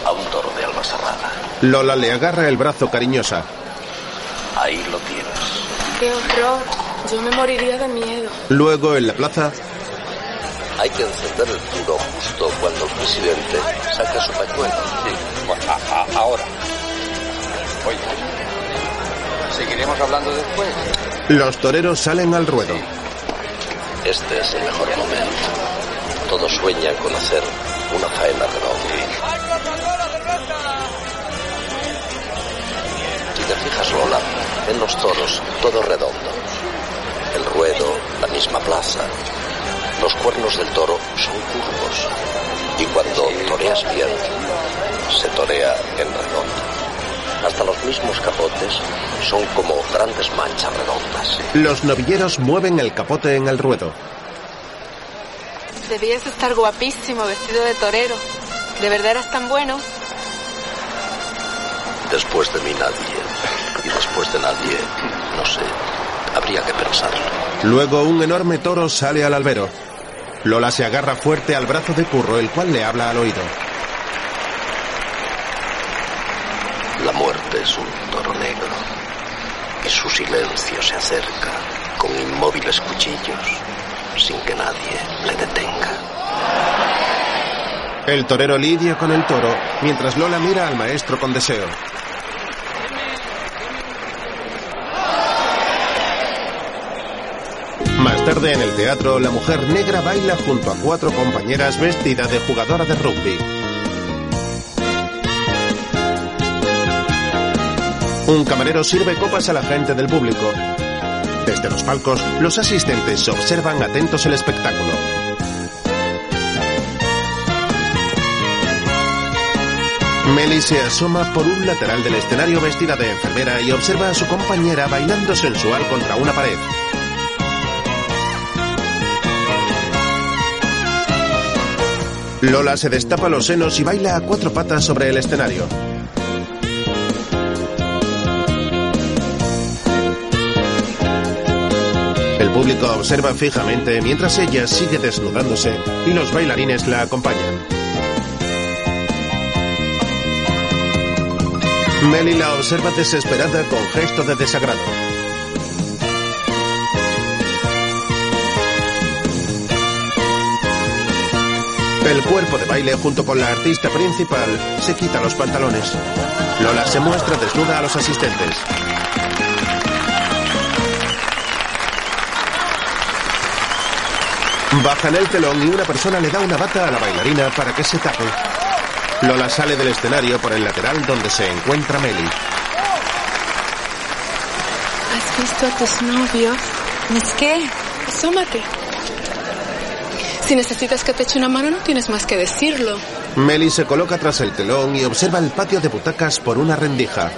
a un toro de alma cerrada. Lola le agarra el brazo cariñosa. Ahí lo tienes. ¡Qué horror! Yo me moriría de miedo. Luego en la plaza, Hay que encender el puro justo cuando el presidente saca su pañuelo. Sí. ahora. Oye, seguiremos hablando después. los toreros salen al ruedo. Este es el mejor momento. Todos sueñan con hacer una faena redonda. Te fijas, Lola, en los toros todo redondo. El ruedo, la misma plaza. Los cuernos del toro son curvos. Y cuando toreas bien, se torea en redondo. Hasta los mismos capotes son como grandes manchas redondas. Los novilleros mueven el capote en el ruedo. Debías estar guapísimo vestido de torero. ¿De verdad eras tan bueno? Después de mí nadie. Después de nadie, no sé. Habría que pensarlo. Luego un enorme toro sale al albero. Lola se agarra fuerte al brazo de Curro, el cual le habla al oído. La muerte es un toro negro. Y su silencio se acerca con inmóviles cuchillos sin que nadie le detenga. El torero lidia con el toro, mientras Lola mira al maestro con deseo. Más tarde en el teatro, la mujer negra baila junto a cuatro compañeras vestida de jugadora de rugby. Un camarero sirve copas a la gente del público. Desde los palcos, los asistentes observan atentos el espectáculo. Melly se asoma por un lateral del escenario vestida de enfermera y observa a su compañera bailando sensual contra una pared. Lola se destapa los senos y baila a cuatro patas sobre el escenario. El público observa fijamente mientras ella sigue desnudándose y los bailarines la acompañan. Melly la observa desesperada con gesto de desagrado. El cuerpo de baile junto con la artista principal se quita los pantalones. Lola se muestra desnuda a los asistentes. Bajan el telón y una persona le da una bata a la bailarina para que se tape. Lola sale del escenario por el lateral donde se encuentra Melly. ¿Has visto a tus novios? ¿Es qué? Si necesitas que te eche una mano, no tienes más que decirlo. Melly se coloca tras el telón y observa el patio de butacas por una rendija.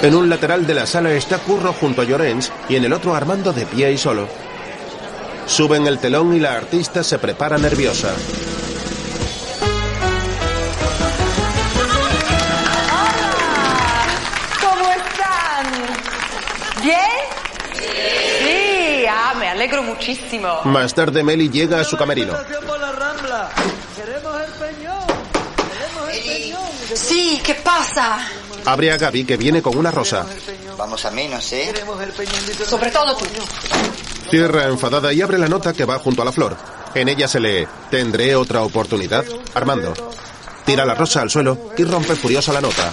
En un lateral de la sala está Curro junto a Llorens y en el otro Armando de pie y solo. Suben el telón y la artista se prepara nerviosa. Alegro muchísimo. Más tarde Melly llega a su camerino. peñón. Sí, ¿qué pasa? Abre a Gaby que viene con una rosa. Vamos a menos, ¿eh? Sobre todo tú. Cierra enfadada y abre la nota que va junto a la flor. En ella se lee, ¿tendré otra oportunidad? Armando. Tira la rosa al suelo y rompe furiosa la nota.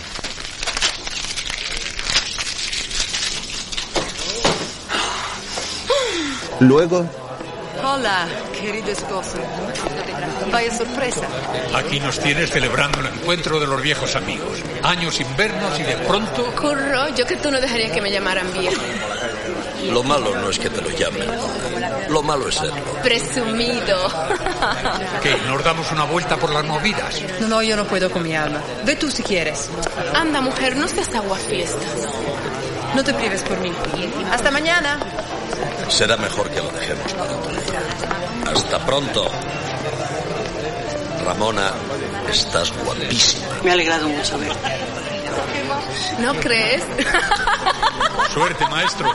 Luego, Hola, querido esposo. Vaya sorpresa. Aquí nos tienes celebrando el encuentro de los viejos amigos. Años invernos y de pronto... Curro, yo que tú no dejarías que me llamaran viejo. Lo malo no es que te lo llamen. Lo malo es serlo. Presumido. ¿Qué? ¿Nos damos una vuelta por las movidas? No, no, yo no puedo con mi alma. Ve tú si quieres. Anda, mujer, no seas aguafiestas. No te prives por mí. Hasta mañana. Será mejor que lo dejemos para otro día. Hasta pronto. Ramona, estás guapísima. Me ha alegrado mucho verte. ¿No crees? Suerte, maestro.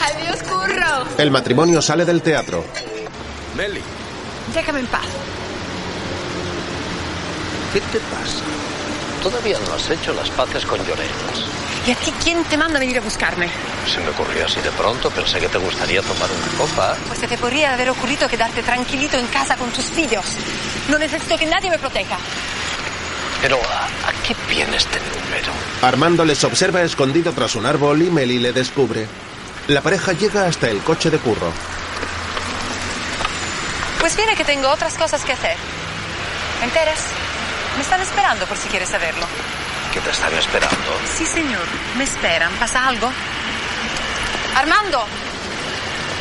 Adiós, curro. el matrimonio sale del teatro. Meli, Déjame en paz. ¿qué te pasa? Todavía no has hecho las paces con Llorens. ¿Y a ti quién te manda a venir a buscarme? Se me ocurrió así de pronto, pensé que te gustaría tomar una copa. Pues se te podría haber ocurrido quedarte tranquilito en casa con tus filhos. No necesito que nadie me proteja. Pero, ¿a, a qué viene este número? Armando les observa escondido tras un árbol y Meli le descubre. La pareja llega hasta el coche de curro. Pues viene que tengo otras cosas que hacer. ¿Me enteras? Me están esperando por si quieres saberlo. ¿Que te están esperando? Sí, señor. Me esperan. ¿Pasa algo? Armando.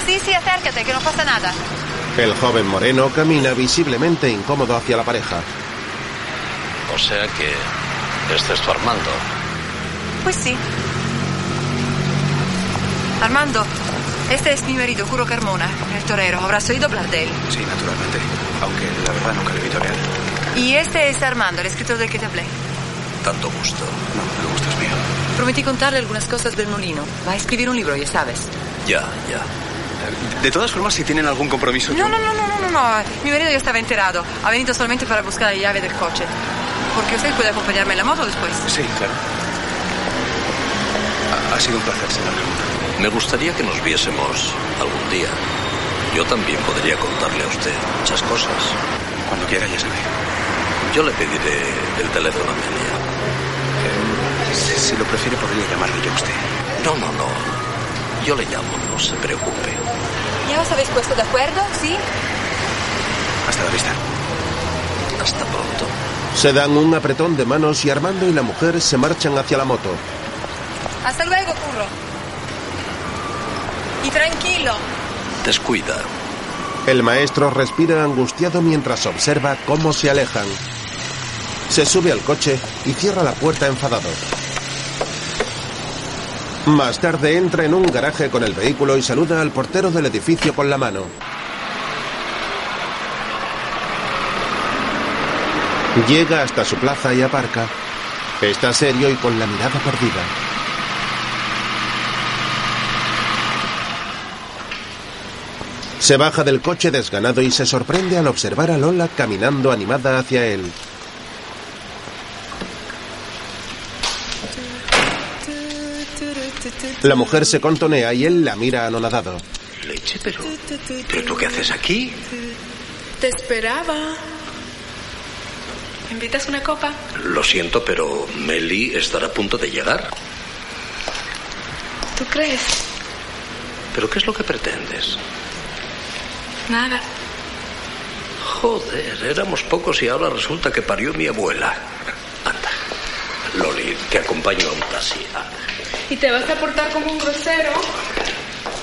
Sí, sí, acércate, que no pasa nada. El joven moreno camina visiblemente incómodo hacia la pareja. O sea que este es tu Armando. Pues sí. Armando, este es mi marido, Curo Carmona, el torero. Habrás oído hablar de él. Sí, naturalmente. Aunque la verdad nunca le vi torear. Y este es Armando, el escritor del que te hablé. Tanto gusto. No, el gusto es mío. Prometí contarle algunas cosas del molino. Va a escribir un libro, ya sabes. Ya, ya. De todas formas, si tienen algún compromiso... No, no, no, no, no, no, no. Mi marido ya estaba enterado. Ha venido solamente para buscar la llave del coche. Porque usted puede acompañarme en la moto después. Sí, claro. Ha, ha sido un placer, señor. Me gustaría que nos viésemos algún día. Yo también podría contarle a usted muchas cosas. Cuando quiera, ya sabe. Yo le pediré el teléfono a Amelia. Si, lo prefiere, podría llamarle yo a usted. No, no, no. Yo le llamo, no se preocupe. ¿Ya os habéis puesto de acuerdo? ¿Sí? Hasta la vista. Hasta pronto. Se dan un apretón de manos y Armando y la mujer se marchan hacia la moto. Hasta luego, curro. Y tranquilo. Descuida. El maestro respira angustiado mientras observa cómo se alejan. Se sube al coche y cierra la puerta enfadado. Más tarde entra en un garaje con el vehículo y saluda al portero del edificio con la mano. Llega hasta su plaza y aparca. Está serio y con la mirada perdida. Se baja del coche desganado y se sorprende al observar a Lola caminando animada hacia él. La mujer se contonea y él la mira anonadado. Leche, pero... ¿Pero tú qué haces aquí? Te esperaba. ¿Me invitas una copa? Lo siento, pero Meli estará a punto de llegar. ¿Tú crees? ¿Pero qué es lo que pretendes? Nada. Joder, éramos pocos y ahora resulta que parió mi abuela. Anda, Loli, te acompaño a un taxi. ¿Y te vas a portar como un grosero?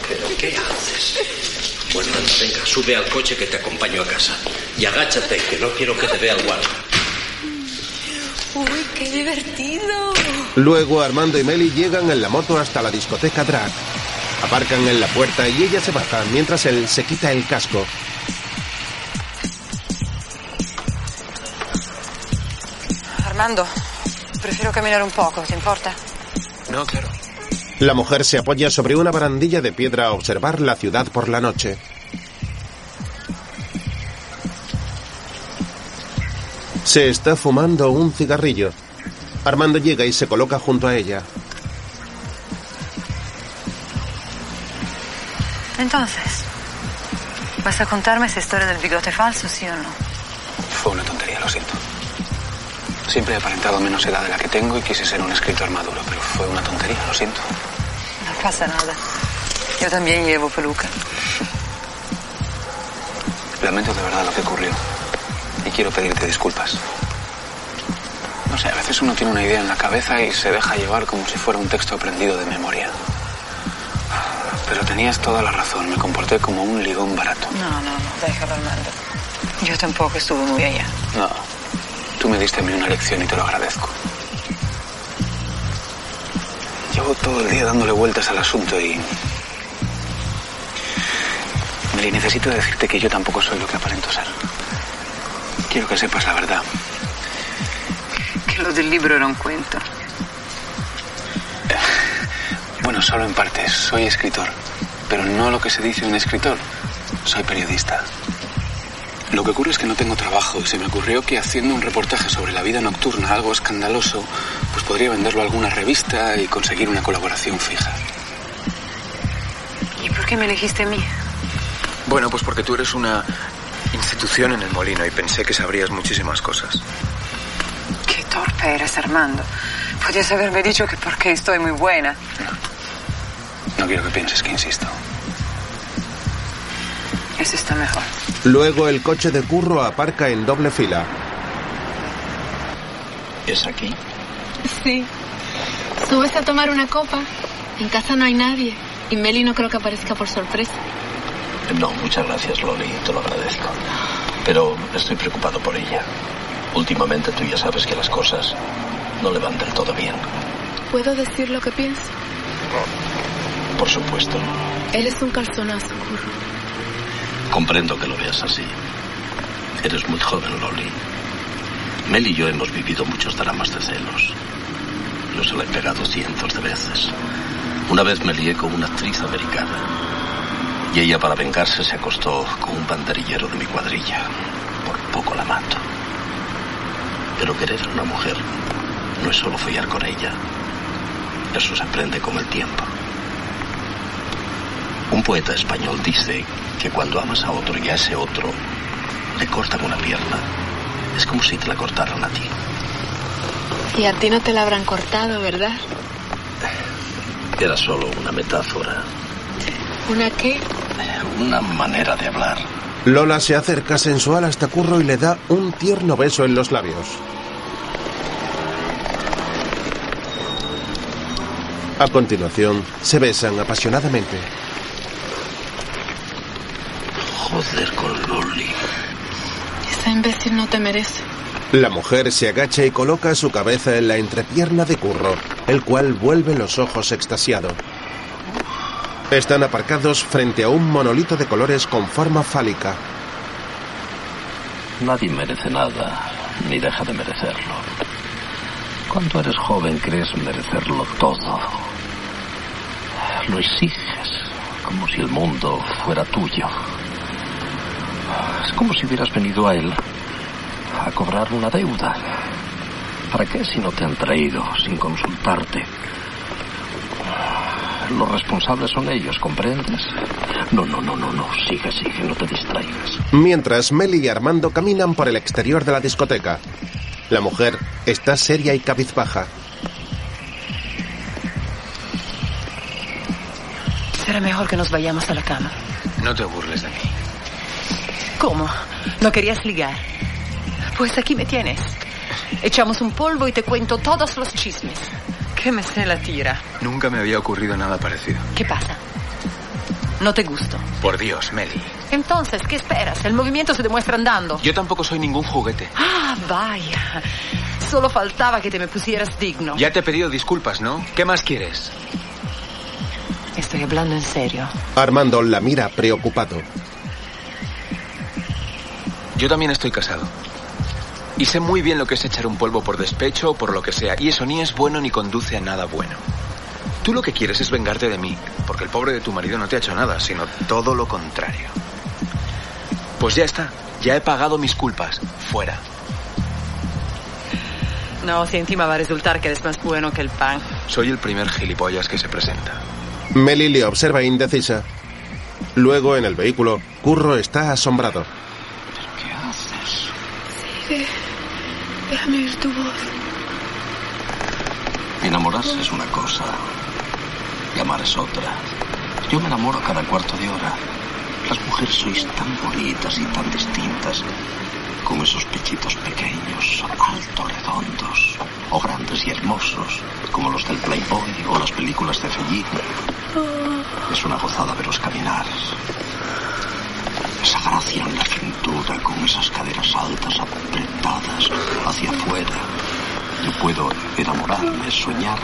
¿Pero qué haces? Bueno, anda, venga, sube al coche que te acompaño a casa. Y agáchate, que no quiero que te vea el guardia. Uy, qué divertido. Luego Armando y Meli llegan en la moto hasta la discoteca Drag. Aparcan en la puerta y ella se baja mientras él se quita el casco. Armando, prefiero caminar un poco, ¿te importa? No, claro. La mujer se apoya sobre una barandilla de piedra a observar la ciudad por la noche. Se está fumando un cigarrillo. Armando llega y se coloca junto a ella. Entonces, ¿vas a contarme esa historia del bigote falso, sí o no? Fue una tontería, lo siento. Siempre he aparentado menos edad de la que tengo y quise ser un escritor maduro, pero fue una tontería, lo siento. No pasa nada. Yo también llevo peluca. Lamento de verdad lo que ocurrió. Y quiero pedirte disculpas. No sé, a veces uno tiene una idea en la cabeza y se deja llevar como si fuera un texto aprendido de memoria. Pero tenías toda la razón, me comporté como un ligón barato. No, no, no, déjalo, Armando. Yo tampoco estuve muy allá. No, tú me diste a mí una lección y te lo agradezco. Llevo todo el día dándole vueltas al asunto y... Meli, necesito decirte que yo tampoco soy lo que aparento ser. Quiero que sepas la verdad. Que lo del libro era un cuento. Bueno, solo en parte. Soy escritor. Pero no lo que se dice un escritor. Soy periodista. Lo que ocurre es que no tengo trabajo y se me ocurrió que haciendo un reportaje sobre la vida nocturna, algo escandaloso, pues podría venderlo a alguna revista y conseguir una colaboración fija. ¿Y por qué me elegiste a mí? Bueno, pues porque tú eres una institución en el molino y pensé que sabrías muchísimas cosas. Qué torpe eres, Armando. Podías haberme dicho que porque estoy muy buena. No quiero que pienses que insisto. Eso está mejor. Luego el coche de curro aparca en doble fila. ¿Es aquí? Sí. ¿Subes a tomar una copa? En casa no hay nadie. Y Meli no creo que aparezca por sorpresa. No, muchas gracias, Loli, te lo agradezco. Pero estoy preocupado por ella. Últimamente tú ya sabes que las cosas no le van del todo bien. ¿Puedo decir lo que pienso? Por supuesto. Él es un calzonazo, curro. Comprendo que lo veas así. Eres muy joven, Loli. Mel y yo hemos vivido muchos dramas de celos. Yo se lo he pegado cientos de veces. Una vez me lié con una actriz americana. Y ella, para vengarse, se acostó con un banderillero de mi cuadrilla. Por poco la mato. Pero querer a una mujer no es solo follar con ella. Eso se aprende con el tiempo. Un poeta español dice que cuando amas a otro y a ese otro le cortan una pierna, es como si te la cortaran a ti. Y a ti no te la habrán cortado, ¿verdad? Era solo una metáfora, ¿Una qué? una manera de hablar. Lola se acerca sensual hasta Curro y le da un tierno beso en los labios. A continuación, se besan apasionadamente. Joder con Loli. Esa imbécil no te merece. La mujer se agacha y coloca su cabeza en la entrepierna de Curro, el cual vuelve los ojos extasiado. Están aparcados frente a un monolito de colores con forma fálica. Nadie merece nada, ni deja de merecerlo. Cuando eres joven crees merecerlo todo. Lo exiges, como si el mundo fuera tuyo. Es como si hubieras venido a él a cobrar una deuda. ¿Para qué si no te han traído sin consultarte? Los responsables son ellos, ¿comprendes? No, no, no, no, no. Sigue, sigue, no te distraigas. Mientras Meli y Armando caminan por el exterior de la discoteca. La mujer está seria y cabizbaja. Será mejor que nos vayamos a la cama. No te burles de mí. ¿Cómo? ¿No querías ligar? Pues aquí me tienes. Echamos un polvo y te cuento todos los chismes. Que me se la tira. Nunca me había ocurrido nada parecido. ¿Qué pasa? ¿No te gusto? Por Dios, Meli. Entonces, ¿qué esperas? El movimiento se demuestra andando. Yo tampoco soy ningún juguete. Ah, vaya. Solo faltaba que te me pusieras digno. Ya te he pedido disculpas, ¿no? ¿Qué más quieres? Estoy hablando en serio. Armando la mira preocupado. Yo también estoy casado. Y sé muy bien lo que es echar un polvo por despecho o por lo que sea. Y eso ni es bueno ni conduce a nada bueno. Tú lo que quieres es vengarte de mí, porque el pobre de tu marido no te ha hecho nada, sino todo lo contrario. Pues ya está. Ya he pagado mis culpas. Fuera. No, si encima va a resultar que eres más bueno que el pan. Soy el primer gilipollas que se presenta. Meli le observa indecisa. Luego, en el vehículo, Curro está asombrado. Sigue. Déjame oír tu voz. Enamorarse es una cosa y amar es otra. Yo me enamoro cada cuarto de hora. Las mujeres sois tan bonitas y tan distintas, con esos pechitos pequeños, altos, redondos, o grandes y hermosos, como los del Playboy o las películas de Fellini. Es una gozada veros caminar. Esa gracia en la cintura, con esas caderas altas, apretadas hacia afuera. Yo puedo enamorarme, soñar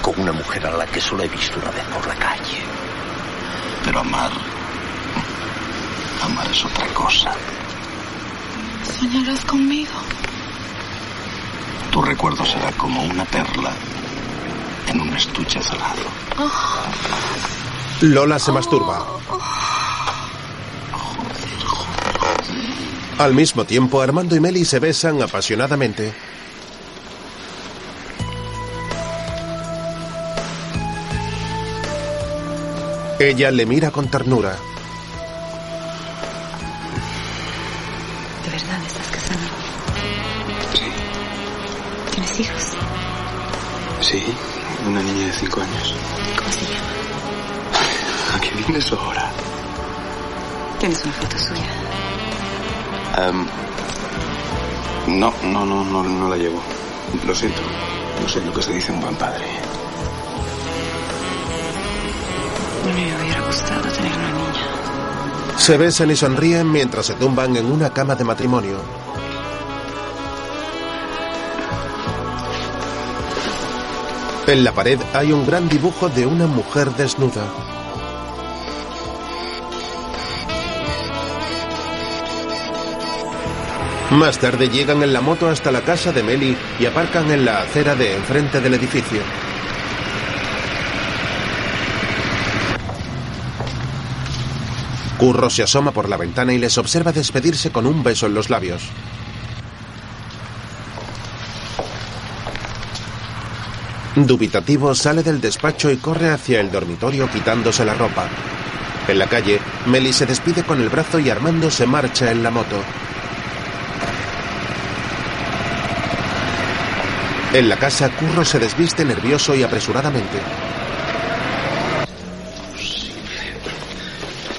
con una mujer a la que solo he visto una vez por la calle. Pero amar. Amar es otra cosa. ¿Soñarás conmigo? Tu recuerdo será como una perla en un estuche cerrado. Oh, Lola se masturba. Al mismo tiempo, Armando y Meli se besan apasionadamente. Ella le mira con ternura. ¿De verdad estás casado? Sí. ¿Tienes hijos? Sí, una niña de cinco años. ¿Cómo se llama? ¿A qué vienes ahora? ¿Tienes una foto suya? Em, no, no, no, no, no la llevo. Lo siento. No sé lo que se dice un buen padre. Me hubiera gustado tener una niña. Se besan y sonríen mientras se tumban en una cama de matrimonio. En la pared hay un gran dibujo de una mujer desnuda. Más tarde llegan en la moto hasta la casa de Meli y aparcan en la acera de enfrente del edificio. Curro se asoma por la ventana y les observa despedirse con un beso en los labios. Dubitativo sale del despacho y corre hacia el dormitorio quitándose la ropa. En la calle, Meli se despide con el brazo y Armando se marcha en la moto. En la casa, Curro se desviste nervioso y apresuradamente.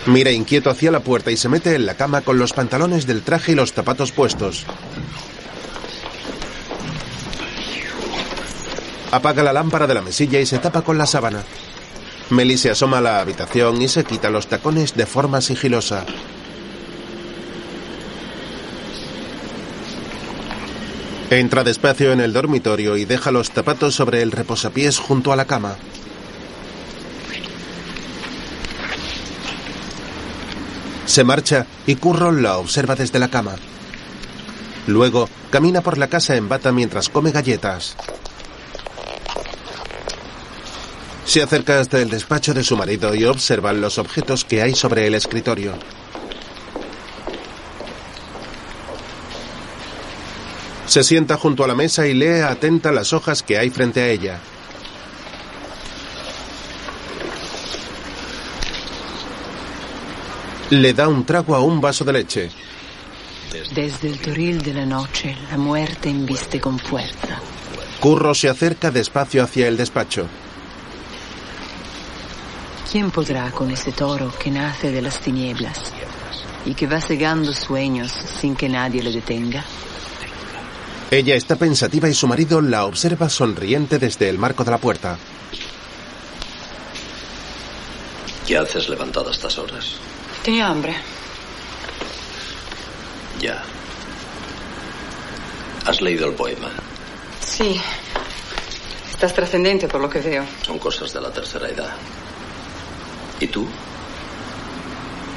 Mira inquieto hacia la puerta y se mete en la cama con los pantalones del traje y los zapatos puestos. Apaga la lámpara de la mesilla y se tapa con la sábana. Meli se asoma a la habitación y se quita los tacones de forma sigilosa. Entra despacio en el dormitorio y deja los zapatos sobre el reposapiés junto a la cama. Se marcha y Curro la observa desde la cama. Luego camina por la casa en bata mientras come galletas. Se acerca hasta el despacho de su marido y observa los objetos que hay sobre el escritorio. Se sienta junto a la mesa y lee atenta las hojas que hay frente a ella. Le da un trago a un vaso de leche. Desde el toril de la noche, la muerte embiste con fuerza. Curro se acerca despacio hacia el despacho. ¿Quién podrá con ese toro que nace de las tinieblas y que va cegando sueños sin que nadie le detenga? Ella está pensativa y su marido la observa sonriente desde el marco de la puerta. ¿Qué haces levantada a estas horas? Tenía hambre. Ya. ¿Has leído el poema? Sí. Estás trascendente por lo que veo. Son cosas de la tercera edad. ¿Y tú?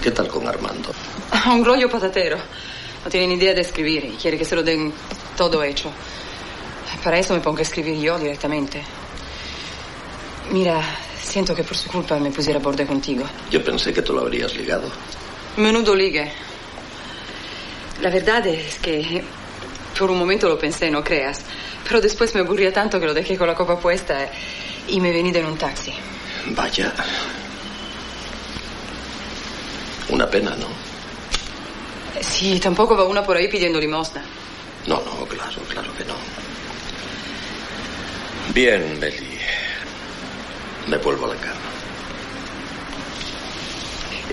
¿Qué tal con Armando? Un rollo patatero. No tiene ni idea de escribir y quiere que se lo den todo hecho. Para eso me pongo a escribir yo directamente. Mira, siento que por su culpa me pusiera a borde contigo. Yo pensé que tú lo habrías ligado. Menudo ligue. La verdad es que Por un momento lo pensé, no creas. Pero después me aburría tanto que lo dejé con la copa puesta y me he venido en un taxi. Vaya. Una pena, ¿no? Sí, tampoco va una por ahí pidiendo limosna. No, no, claro, claro que no. Bien, Meli. Me vuelvo a la cama.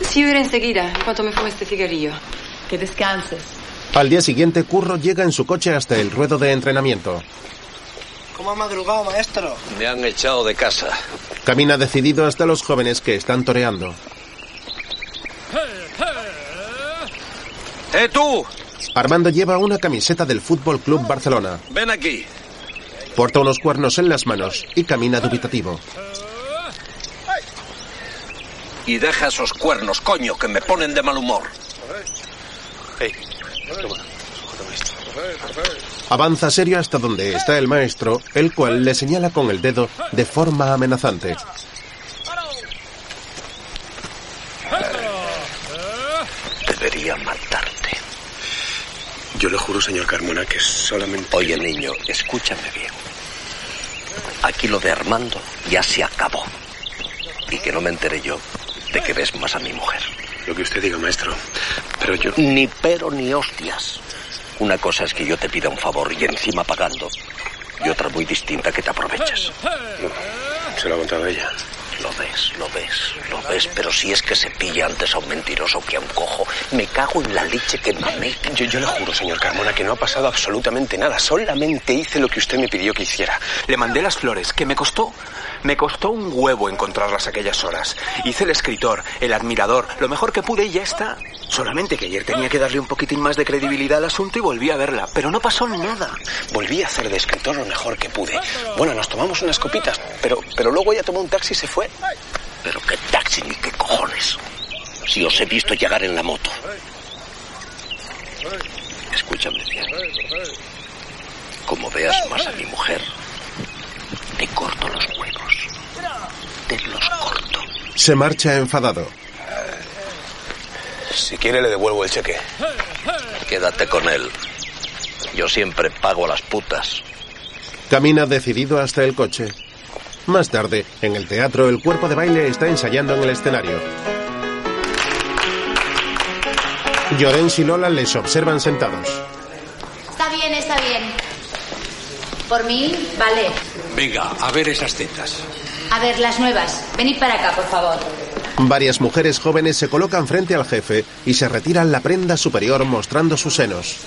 Sí, yo iré enseguida, en cuanto me fume este cigarrillo. Que descanses. Al día siguiente, Curro llega en su coche hasta el ruedo de entrenamiento. ¿Cómo ha madrugado, maestro? Me han echado de casa. Camina decidido hasta los jóvenes que están toreando. ¡Eh, tú! Armando lleva una camiseta del Fútbol Club Barcelona. Ven aquí. Porta unos cuernos en las manos y camina dubitativo. Y deja esos cuernos, coño, que me ponen de mal humor. Avanza serio hasta donde está el maestro, el cual le señala con el dedo de forma amenazante. Debería matarte. Yo le juro, señor Carmona, que solamente... Oye, niño, escúchame bien. Aquí lo de Armando ya se acabó. Y que no me entere yo de que ves más a mi mujer. Lo que usted diga, maestro. Pero yo... Ni pero ni hostias. Una cosa es que yo te pida un favor y encima pagando. Y otra muy distinta que te aproveches. Se lo ha contado ella. Lo ves, lo ves, lo ves, pero si es que se pilla antes a un mentiroso que a un cojo, me cago en la leche que mamé. Yo, yo le juro, señor Carmona, que no ha pasado absolutamente nada. Solamente hice lo que usted me pidió que hiciera. Le mandé las flores, que me costó. Me costó un huevo encontrarlas aquellas horas. Hice el escritor, el admirador, lo mejor que pude y ya está. Solamente que ayer tenía que darle un poquitín más de credibilidad al asunto y volví a verla. Pero no pasó nada. Volví a hacer de escritor lo mejor que pude. Bueno, nos tomamos unas copitas, pero, pero luego ella tomó un taxi y se fue. Pero qué taxi ni qué cojones. Si os he visto llegar en la moto. Escúchame bien. Como veas más a mi mujer, te corto los huevos. Te los corto. Se marcha enfadado. Si quiere, le devuelvo el cheque. Quédate con él. Yo siempre pago a las putas. Camina decidido hasta el coche. Más tarde, en el teatro, el cuerpo de baile está ensayando en el escenario. Llorens y Lola les observan sentados. Está bien, está bien. Por mí, vale. Venga, a ver esas tetas. A ver, las nuevas. Venid para acá, por favor. Varias mujeres jóvenes se colocan frente al jefe y se retiran la prenda superior mostrando sus senos.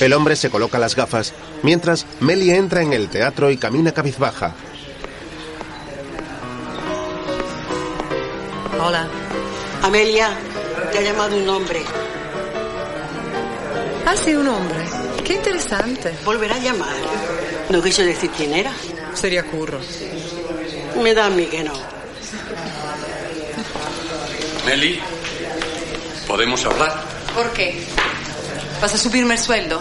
El hombre se coloca las gafas, mientras Meli entra en el teatro y camina cabizbaja. Hola. Amelia, te ha llamado un hombre. Ah, sí, un hombre. Qué interesante. Volverá a llamar. No quiso decir quién era. Sería curro. Me da a mí que no. Meli, ¿podemos hablar? ¿Por qué? ¿Vas a subirme el sueldo?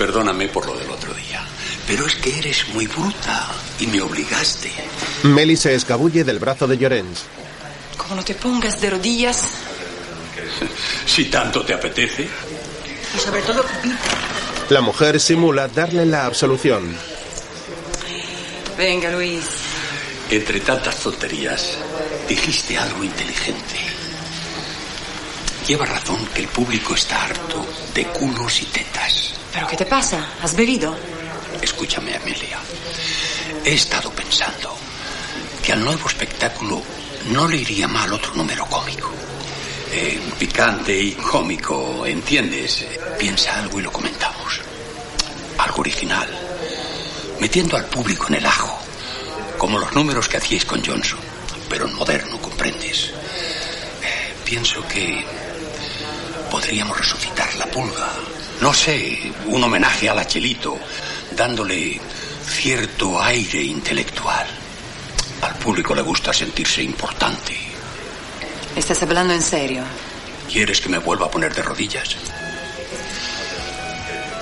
Perdóname por lo del otro día, pero es que eres muy bruta y me obligaste. Meli se escabulle del brazo de Llorens. Como no te pongas de rodillas. Si tanto te apetece. Y sobre todo, La mujer simula darle la absolución. Venga, Luis. Entre tantas tonterías, dijiste algo inteligente. Lleva razón que el público está harto de culos y tetas. ¿Pero qué te pasa? ¿Has bebido? Escúchame, Amelia. He estado pensando que al nuevo espectáculo no le iría mal otro número cómico. Eh, picante y cómico, ¿entiendes? Piensa algo y lo comentamos. Algo original. Metiendo al público en el ajo. Como los números que hacíais con Johnson. Pero en moderno, ¿comprendes? Eh, pienso que podríamos resucitar la pulga. No sé, un homenaje a la Chelito, dándole cierto aire intelectual. Al público le gusta sentirse importante. ¿Estás hablando en serio? ¿Quieres que me vuelva a poner de rodillas?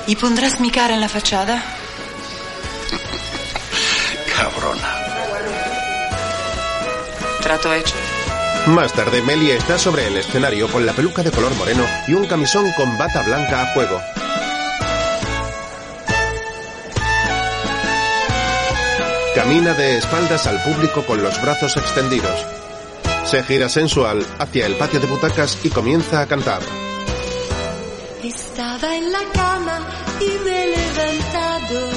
¿Y pondrás mi cara en la fachada? Cabrona. Trato hecho. Más tarde, Melly está sobre el escenario con la peluca de color moreno y un camisón con bata blanca a juego. Camina de espaldas al público con los brazos extendidos. Se gira sensual hacia el patio de butacas y comienza a cantar. Estaba en la cama y me he levantado,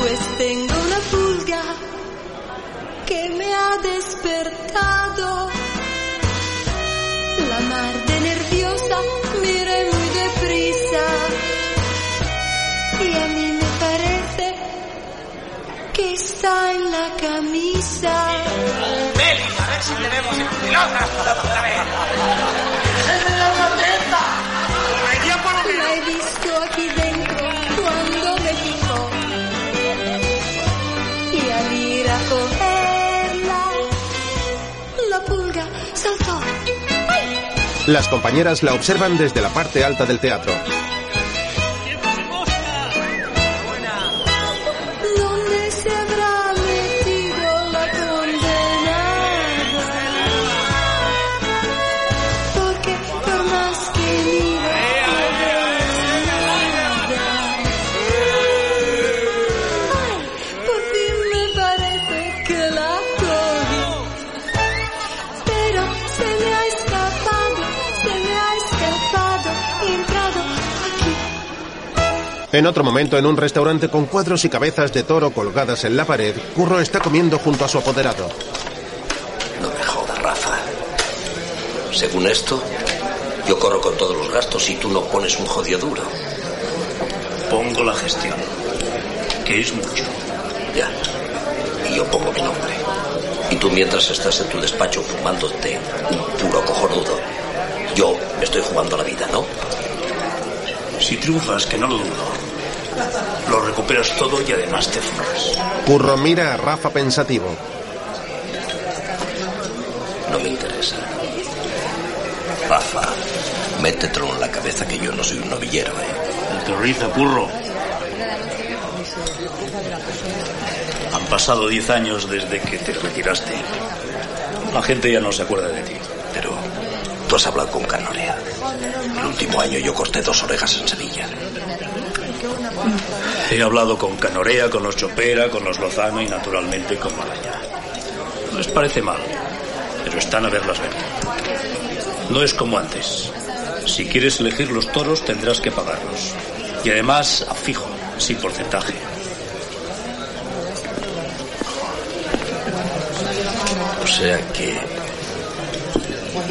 pues tengo una pulga que me ha despertado. La mar de nerviosa mire muy deprisa y a mí me parece que está en la camisa. Meli, a ver si te vemos en pelotas otra vez. La he visto aquí dentro Las compañeras la observan desde la parte alta del teatro. En otro momento, en un restaurante con cuadros y cabezas de toro colgadas en la pared, Curro está comiendo junto a su apoderado. No me jodas, Rafa. Según esto, yo corro con todos los gastos y tú no pones un jodido duro. Pongo la gestión, que es mucho. Ya. Y yo pongo mi nombre. Y tú mientras estás en tu despacho fumándote un puro cojonudo, yo me estoy jugando la vida, ¿no? Si triunfas, que no lo dudo, lo recuperas todo y además te fumas. Curro mira a Rafa pensativo. No me interesa. Rafa, métetelo en la cabeza que yo no soy un novillero, ¿eh? Aterriza, curro. Han pasado diez años desde que te retiraste. La gente ya no se acuerda de ti. Pero tú has hablado con Canorea. El último año yo corté dos orejas en Sevilla. He hablado con Canorea, con los Chopera, con los Lozano y naturalmente con Maraña. No les parece mal, pero están a ver las ventas. No es como antes. Si quieres elegir los toros tendrás que pagarlos. Y además a fijo, sin porcentaje. O sea que,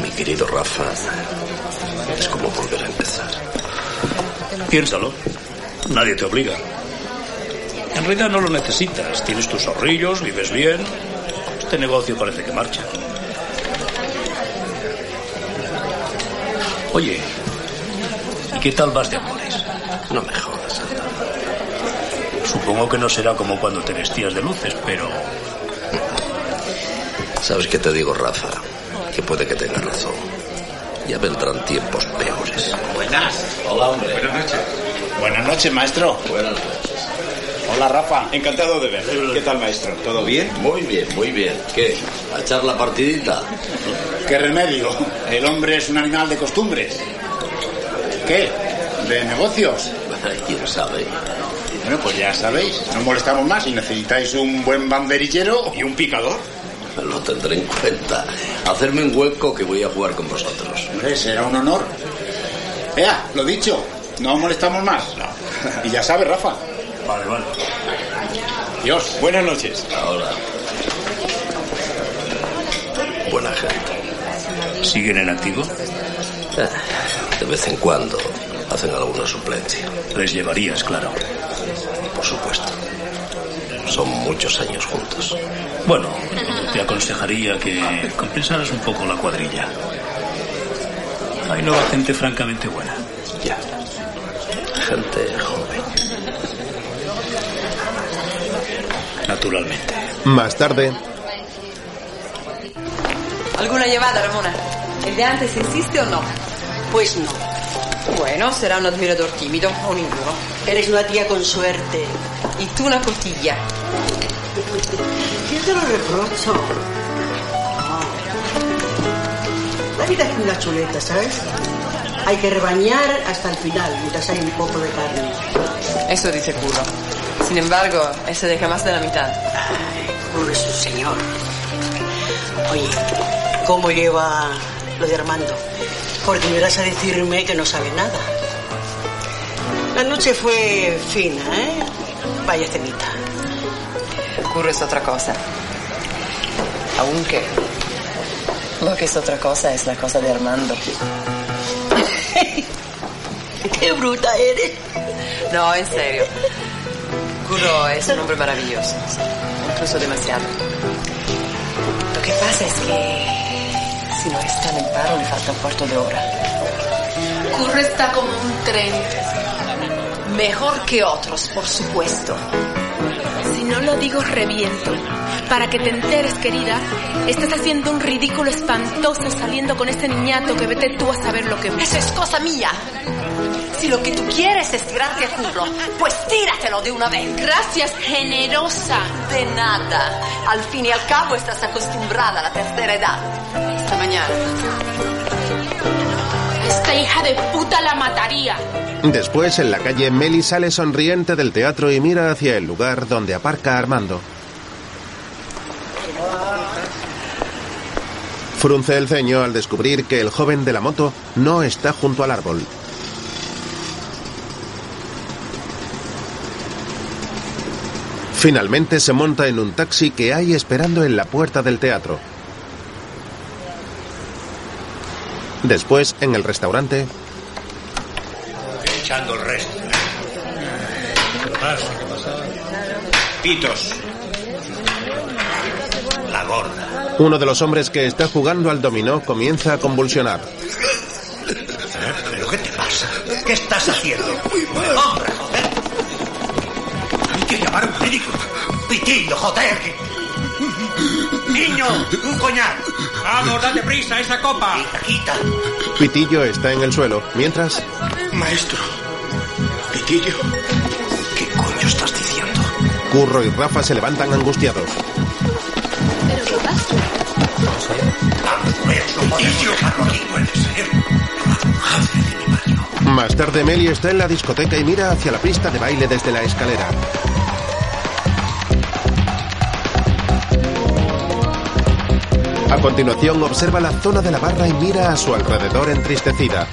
mi querido Rafa, es como volver a empezar. Piénsalo. Nadie te obliga. En realidad no lo necesitas. Tienes tus ahorrillos, vives bien. Este negocio parece que marcha. Oye, ¿y qué tal vas de amores? No me jodas. Supongo que no será como cuando te vestías de luces, pero ¿Sabes qué te digo, Rafa? Que puede que tengas razón. Ya vendrán tiempos peores. Buenas. Hola, hombre. Buenas noches. Buenas noches, maestro. Buenas noches. Hola, Rafa. Encantado de verle. ¿Qué tal, maestro? ¿Todo bien? Muy bien, muy bien. ¿Qué? ¿A echar la partidita? ¿Qué remedio? El hombre es un animal de costumbres. ¿Qué? ¿De negocios? ¿Quién sabe? Bueno, pues ya sabéis. No molestamos más y necesitáis un buen banderillero y un picador. Lo tendré en cuenta. Hacerme un hueco que voy a jugar con vosotros. Hombre, será un honor. Ea, lo dicho. No molestamos más. Y ya sabes, Rafa. Vale, vale. Dios, buenas noches. Ahora. Buena gente. ¿Siguen en activo? Eh, De vez en cuando hacen alguna suplencia. Les llevarías, claro. Por supuesto. Son muchos años juntos. Bueno, te aconsejaría que compensaras un poco la cuadrilla. Hay nueva gente francamente buena. Ya. Gente joven. Naturalmente. Más tarde, ¿Alguna llevada, Ramona? ¿El de antes insiste o no? Pues no. Bueno, será un admirador tímido o ninguno. Eres una tía con suerte. Y tú una cotilla. ¿Quién te lo reprocho? vida es una chuleta, ¿sabes? Hay que rebañar hasta el final, mientras hay un poco de carne. Eso dice Curro. Sin embargo, él se deja más de la mitad. Curro es un señor. Oye, ¿cómo lleva lo de Armando? Porque me vas a decirme que no sabe nada. La noche fue fina, ¿eh? Vaya cenita. Curro es otra cosa. Aunque lo que es otra cosa es la cosa de Armando. ¡Qué bruta eres! No, en serio. Curro es un hombre maravilloso. Incluso demasiado. Lo que pasa es que si no está en el paro le falta un cuarto de hora. Curro está como un tren. Mejor que otros, por supuesto. Si no lo digo, reviento. Para que te enteres, querida, estás haciendo un ridículo espantoso saliendo con ese niñato que vete tú a saber lo que Eso es cosa mía. Si lo que tú quieres es tirarte a curro, pues tíratelo de una vez. Gracias, generosa. De nada. Al fin y al cabo estás acostumbrada a la tercera edad. Esta mañana. Esta hija de puta la mataría. Después, en la calle, Meli sale sonriente del teatro y mira hacia el lugar donde aparca Armando. Frunce el ceño al descubrir que el joven de la moto no está junto al árbol. Finalmente se monta en un taxi que hay esperando en la puerta del teatro. Después, en el restaurante, Echando el resto. Pitos. La gorda. uno de los hombres que está jugando al dominó comienza a convulsionar. ¿Pero qué te pasa? ¿Qué estás haciendo? ¡Hombre, Pitillo, joder. Niño, un coñac. Vamos, date prisa, esa copa. Quita, Pitillo está en el suelo, mientras Maestro. Pitillo. ¿Qué coño estás diciendo? Curro y Rafa se levantan angustiados. ¿Pero qué pasa? Pitillo, no puede ser. Más tarde, Meli está en la discoteca y mira hacia la pista de baile desde la escalera. Continuación, observa la zona de la barra y mira a su alrededor entristecida.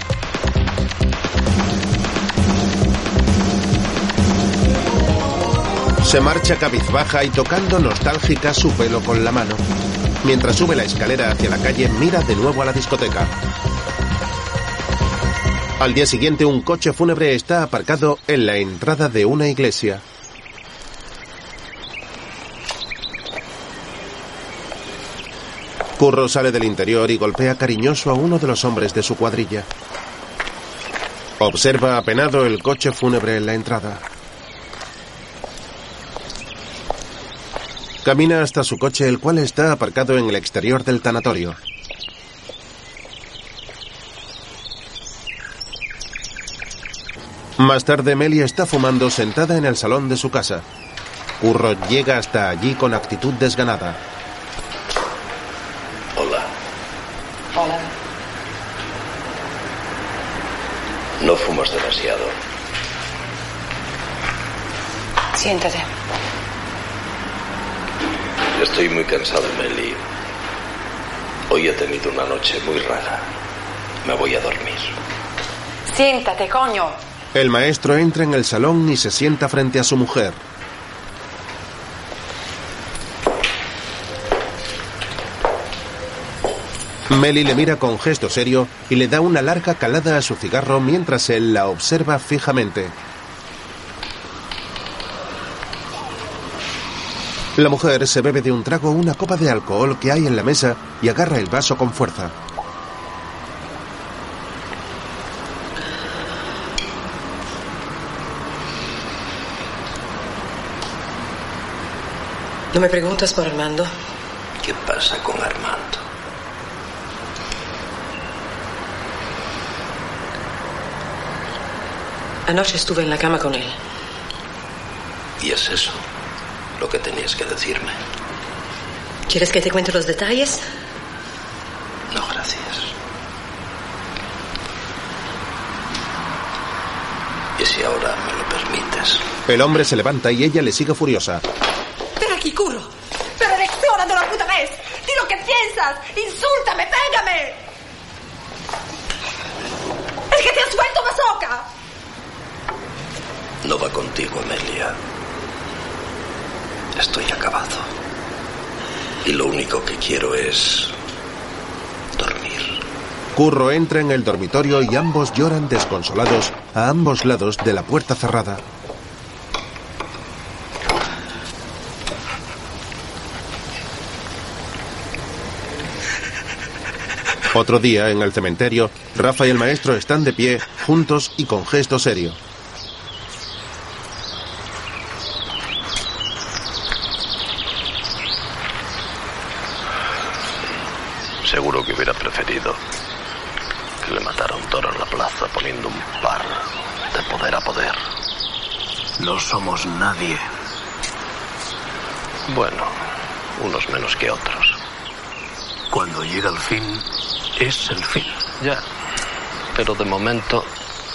Se marcha cabizbaja y tocando nostálgica su pelo con la mano. Mientras sube la escalera hacia la calle, mira de nuevo a la discoteca. Al día siguiente, un coche fúnebre está aparcado en la entrada de una iglesia. Curro sale del interior y golpea cariñoso a uno de los hombres de su cuadrilla. Observa apenado el coche fúnebre en la entrada. Camina hasta su coche, el cual está aparcado en el exterior del tanatorio. Más tarde, Melia está fumando sentada en el salón de su casa. Curro llega hasta allí con actitud desganada. Hola. Hola. No fumas demasiado. Siéntate. Estoy muy cansado, Meli. Hoy he tenido una noche muy rara. Me voy a dormir. Siéntate, coño. El maestro entra en el salón y se sienta frente a su mujer. Meli le mira con gesto serio y le da una larga calada a su cigarro mientras él la observa fijamente. La mujer se bebe de un trago una copa de alcohol que hay en la mesa y agarra el vaso con fuerza. ¿No me preguntas por Armando? ¿Qué pasa con Armando? Anoche estuve en la cama con él. ¿Y es eso lo que tenías que decirme? ¿Quieres que te cuente los detalles? No, gracias. ¿Y si ahora me lo permites? El hombre se levanta y ella le sigue furiosa. Ven aquí, curro. Pero de la puta vez. Di lo que piensas. Insúltame, pégame. Es que te has vuelto masoca. No va contigo, Amelia. Estoy acabado. Y lo único que quiero es Curro entra en el dormitorio y ambos lloran desconsolados a ambos lados de la puerta cerrada. Otro día, en el cementerio, Rafa y el maestro están de pie, juntos y con gesto serio. Seguro que hubiera preferido que le matara un toro en la plaza poniendo un par de poder a poder. No somos nadie. Bueno, unos menos que otros. Cuando llega el fin, es el fin. Ya. Pero de momento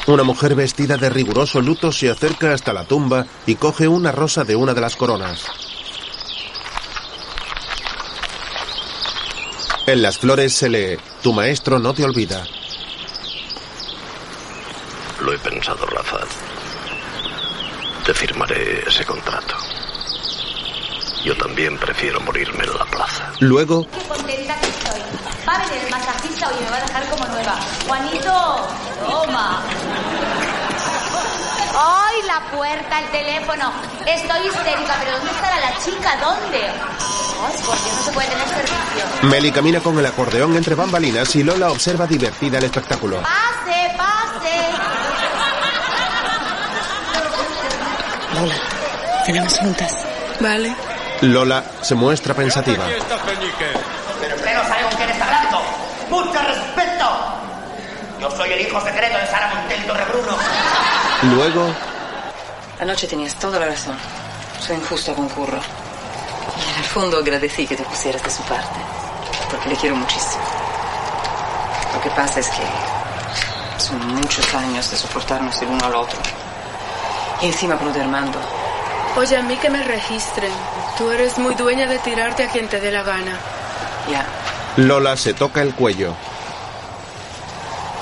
Una mujer vestida de riguroso luto se acerca hasta la tumba y coge una rosa de una de las coronas. En las flores se lee, Tu maestro no te olvida. lo he pensado, Rafa. Te firmaré ese contrato. Yo también prefiero morirme en la plaza. Luego, Qué contenta que estoy. Va a venir el masajista hoy y me va a dejar como nueva. Juanito, toma. ¡Ay, la puerta, el teléfono! Estoy histérica, pero ¿dónde estará la chica? ¿Dónde? Ay, por Dios, no se puede tener servicio. Meli camina con el acordeón entre bambalinas y Lola observa divertida el espectáculo. ¡Pase, pase! Lola, cenamos juntas. Vale. Lola se muestra pensativa. Pero usted no sabe con quién está hablando. ¡Mucho respeto! Yo soy el hijo secreto de Sara Montel y Torrebruno. Luego, Anoche tenías toda la razón. Soy injusta con Curro. Y en el fondo agradecí que te pusieras de su parte. Porque le quiero muchísimo. Lo que pasa es que son muchos años de soportarnos el uno al otro. Y encima con lo de Armando. Oye, a mí que me registren. Tú eres muy dueña de tirarte a quien te dé la gana. Ya. Lola se toca el cuello.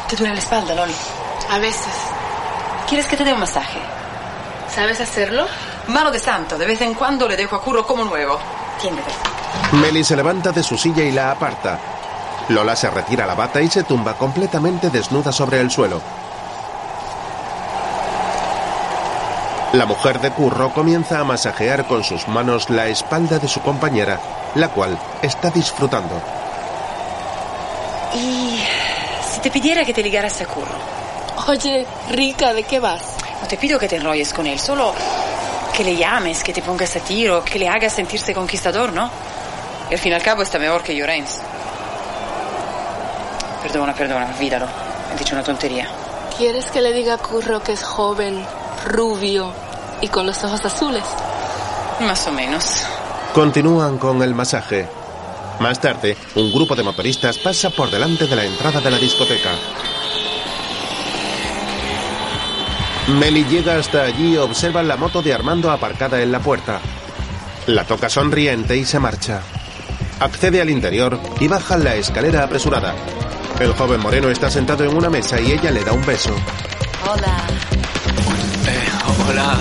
¿Te duele la espalda, Loli? A veces. ¿Quieres que te dé un masaje? ¿Sabes hacerlo? Mano de santo, de vez en cuando le dejo a Curro como nuevo. Tiéndete. Meli se levanta de su silla y la aparta. Lola se retira la bata y se tumba completamente desnuda sobre el suelo. La mujer de Curro comienza a masajear con sus manos la espalda de su compañera, la cual está disfrutando. Y si te pidiera que te ligaras a Curro. Oye, rica, ¿de qué vas? No te pido que te enrolles con él, solo que le llames, que te pongas a tiro, que le hagas sentirse conquistador, ¿no? Y al fin y al cabo está mejor que Llorens. Perdona, perdona, olvídalo. He dicho una tontería. ¿Quieres que le diga a Curro que es joven, rubio y con los ojos azules? Más o menos. Continúan con el masaje. Más tarde, un grupo de motoristas pasa por delante de la entrada de la discoteca. Meli llega hasta allí y observa la moto de Armando aparcada en la puerta. La toca sonriente y se marcha. Accede al interior y baja la escalera apresurada. El joven moreno está sentado en una mesa y ella le da un beso. Hola. Eh, hola.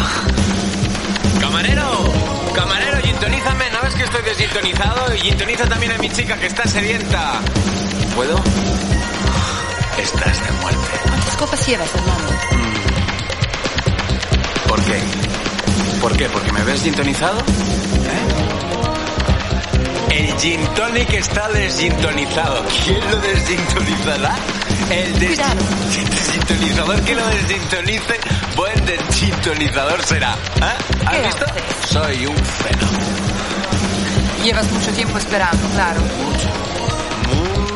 Camarero, camarero, sintonízame. ¿No ves que estoy desintonizado? Y sintoniza también a mi chica que está sedienta. ¿Puedo? Estás de muerte. ¿Cuántas copas llevas, Armando? ¿Por qué? ¿Por qué? ¿Porque me ves sintonizado? El gin tonic está desintonizado. ¿Quién lo desintonizará? El des- desintonizador que lo desintonice, buen desintonizador será. ¿Eh? ¿Has ¿Qué visto? Soy un fenómeno. Llevas mucho tiempo esperando, claro.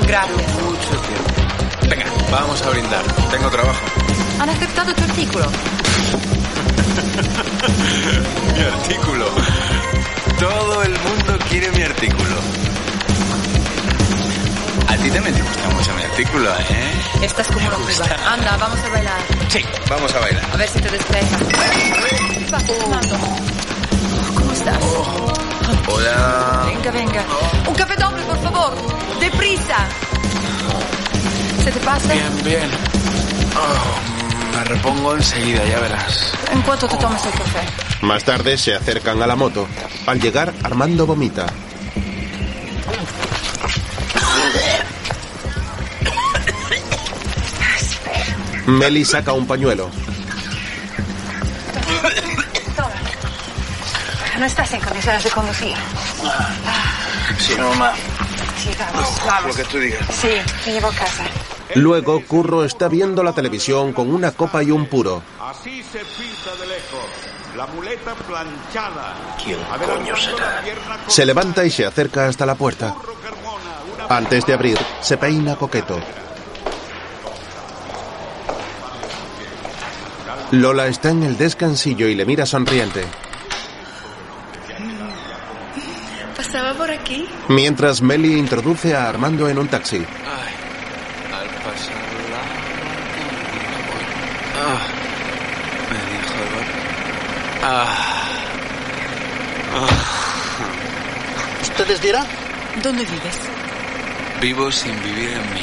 Gracias. Mucho tiempo. Venga, vamos a brindar. Tengo trabajo. Han aceptado tu artículo. mi artículo. Todo el mundo quiere mi artículo. ¿A ti también te gusta mucho mi artículo, ¿eh? Estás como una gusta. Anda, vamos a bailar. Sí, vamos a bailar. A ver si te despejas. ¿Qué pasa, Fernando? ¿Cómo estás? Hola. Venga, venga. Un café doble, por favor. Deprisa. ¿Se te pasa? Bien, bien. Oh, me repongo enseguida, ya verás. En cuanto te tomes el café. Más tarde se acercan a la moto. Al llegar, Armando vomita. Meli saca un pañuelo. No estás en condiciones de conducir. Sí, mamá. Sí, vamos, vamos. Lo que tú digas. Sí, llevo a casa. Luego, Curro está viendo la televisión con una copa y un puro. Así se pinta de lejos. La muleta planchada. ¿Quién coño será? Se levanta y se acerca hasta la puerta. Antes de abrir, se peina coqueto. Lola está en el descansillo y le mira sonriente. ¿Pasaba por aquí? Mientras Meli introduce a Armando en un taxi. Al pasar la... Ah, me dijo Ah. Ah. ¿Ustedes dirán? ¿Dónde vives? Vivo sin vivir en mí.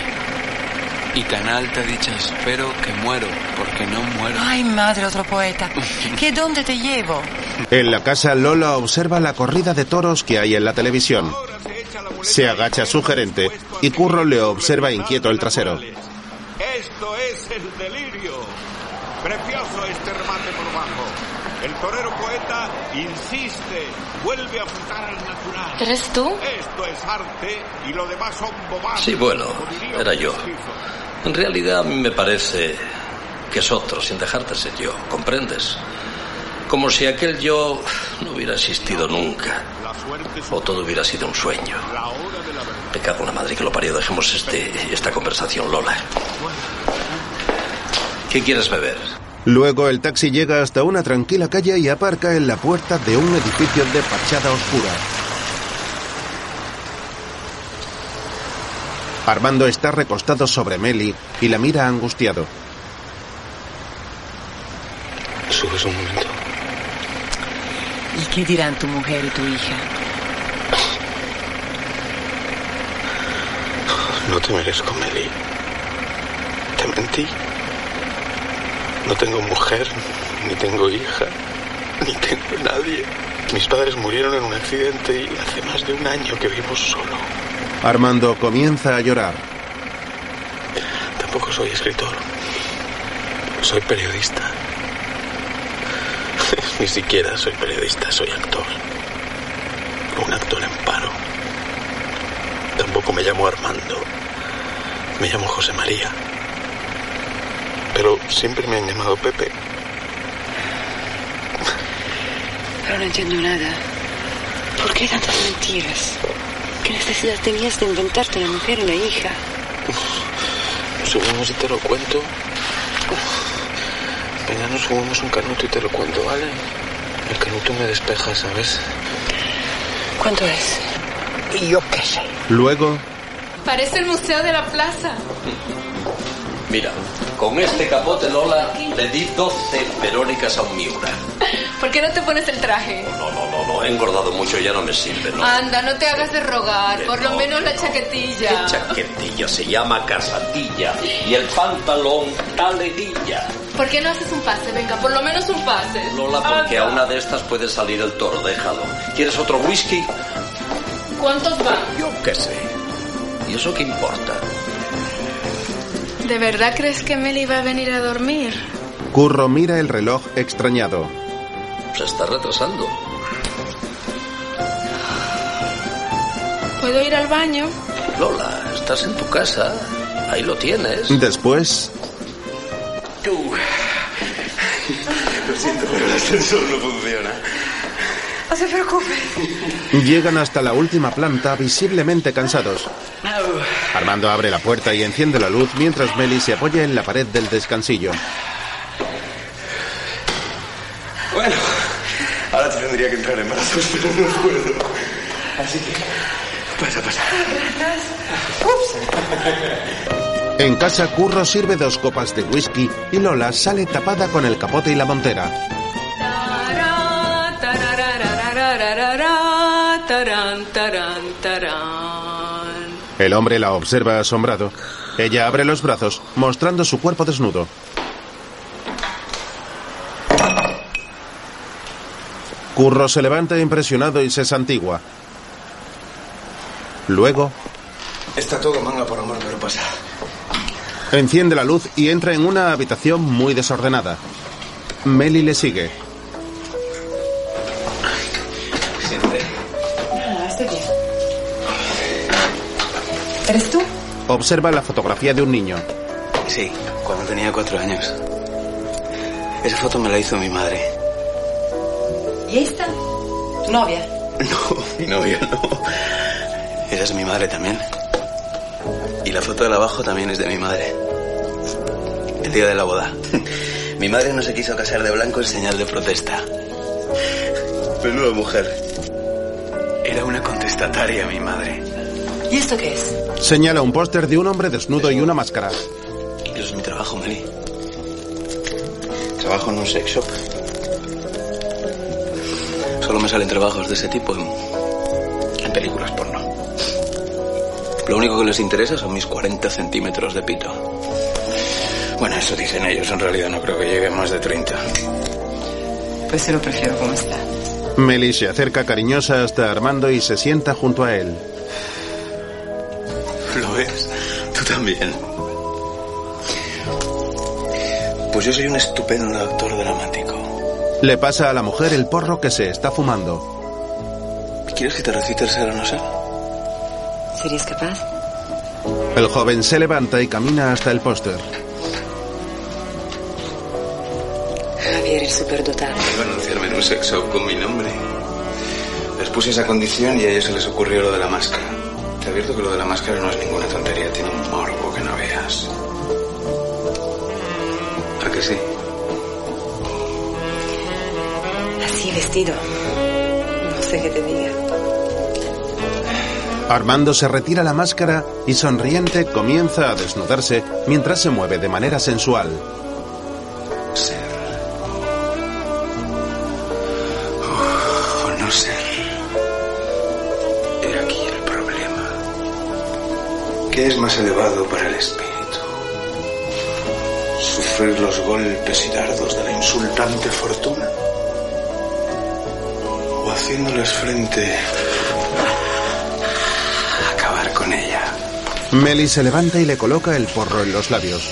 Y tan alta dicha espero que muero, porque no muero. Ay, madre, otro poeta. ¿Qué dónde te llevo? En la casa, Lola observa la corrida de toros que hay en la televisión. Se agacha sugerente y Curro le observa inquieto el trasero. Esto es el delirio. Precioso este remate por bajo. El torero poeta insiste, vuelve a apuntar al natural. ¿Eres tú? Esto es arte y lo demás son bobadas. Sí, bueno, era yo. En realidad a mí me parece que es otro, sin dejarte ser yo, ¿comprendes? Como si aquel yo no hubiera existido nunca. O todo hubiera sido un sueño. Pecado una madre que lo parió. Dejemos este, esta conversación, Lola. ¿Qué quieres beber? Luego el taxi llega hasta una tranquila calle y aparca en la puerta de un edificio de fachada oscura. Armando está recostado sobre Meli y la mira angustiado. Un momento. ¿Y qué dirán tu mujer y tu hija? No te merezco, Meli. Te mentí. No tengo mujer, ni tengo hija, ni tengo nadie. Mis padres murieron en un accidente y hace más de un año que vivo solo. Armando comienza a llorar. Tampoco soy escritor. Soy periodista. Ni siquiera soy periodista, soy actor. Un actor en paro. Tampoco me llamo Armando. Me llamo José María. Pero siempre me han llamado Pepe. Pero no entiendo nada. ¿Por qué tantas mentiras? ¿Qué necesidad tenías de inventarte una mujer y una hija? Subimos y te lo cuento. Nos fumamos un canuto y te lo cuento, ¿vale? El canuto me despeja, ¿sabes? ¿Cuánto es? Y yo qué sé. Luego, Parece el Museo de la Plaza. Mira, con este capote, Lola, le di 12 Verónicas a un Miura. ¿Por qué no te pones el traje? No, no, no, no, he engordado mucho, ya no me sirve, ¿no? Anda, no te hagas de rogar. Que Por lo no. menos la chaquetilla. ¿Qué chaquetilla? Se llama casatilla. Y el pantalón, talerilla. ¿Por qué no haces un pase? Venga, por lo menos un pase. Lola, porque Anda. a una de estas puede salir el toro, déjalo. ¿Quieres otro whisky? ¿Cuántos van? Yo qué sé. ¿Y eso qué importa? ¿De verdad crees que Meli va a venir a dormir? Curro mira el reloj extrañado. Se está retrasando. ¿Puedo ir al baño? Lola, estás en tu casa. Ahí lo tienes. Después, siento, pero el ascensor no funciona. No se preocupe. llegan hasta la última planta visiblemente cansados. Armando abre la puerta y enciende la luz mientras Meli se apoya en la pared del descansillo. Bueno, ahora te tendría que entrar en brazos, pero no puedo. Así que Pasa, pasa. En casa, Curro sirve dos copas de whisky y Lola sale tapada con el capote y la montera. El hombre la observa asombrado. Ella abre los brazos, mostrando su cuerpo desnudo. Curro se levanta impresionado y se santigua. Luego, Está todo manga por amor, pero pasa. Enciende la luz y entra en una habitación muy desordenada. Meli le sigue. Ah, estoy bien. ¿Eres tú? Observa la fotografía de un niño. Sí, cuando tenía cuatro años. Esa foto me la hizo mi madre. ¿Y esta? ¿Tu novia? No, mi novia no. Esa es mi madre también. Y la foto de abajo también es de mi madre. El día de la boda. Mi madre no se quiso casar de blanco en señal de protesta. Menuda mujer. Era una contestataria mi madre. ¿Y esto qué es? Señala un póster de un hombre desnudo y una máscara. Eso es mi trabajo, Meli. Trabajo en un sex shop. Solo me salen trabajos de ese tipo en, en películas porno. Lo único que les interesa son mis 40 centímetros de pito. Bueno, eso dicen ellos. En realidad no creo que llegue a más de 30. Pues se lo prefiero como está. Meli se acerca cariñosa hasta Armando y se sienta junto a él. ¿Lo ves? Tú también. Pues yo soy un estupendo actor dramático. Le pasa a la mujer el porro que se está fumando. ¿Quieres que te recite el ser o no ser? ¿Serías capaz? El joven se levanta y camina hasta el póster. Anunciarme en un sex shop con mi nombre. Les puse esa condición y a ellos se les ocurrió lo de la máscara. Te advierto que lo de la máscara no es ninguna tontería, tiene un morbo que no veas. ¿A que sí? Así vestido. No sé qué te diga. Armando se retira la máscara y sonriente comienza a desnudarse mientras se mueve de manera sensual. ¿Qué es más elevado para el espíritu? ¿Sufrir los golpes y dardos de la insultante fortuna? ¿O haciéndoles frente acabar con ella? Meli se levanta y le coloca el porro en los labios.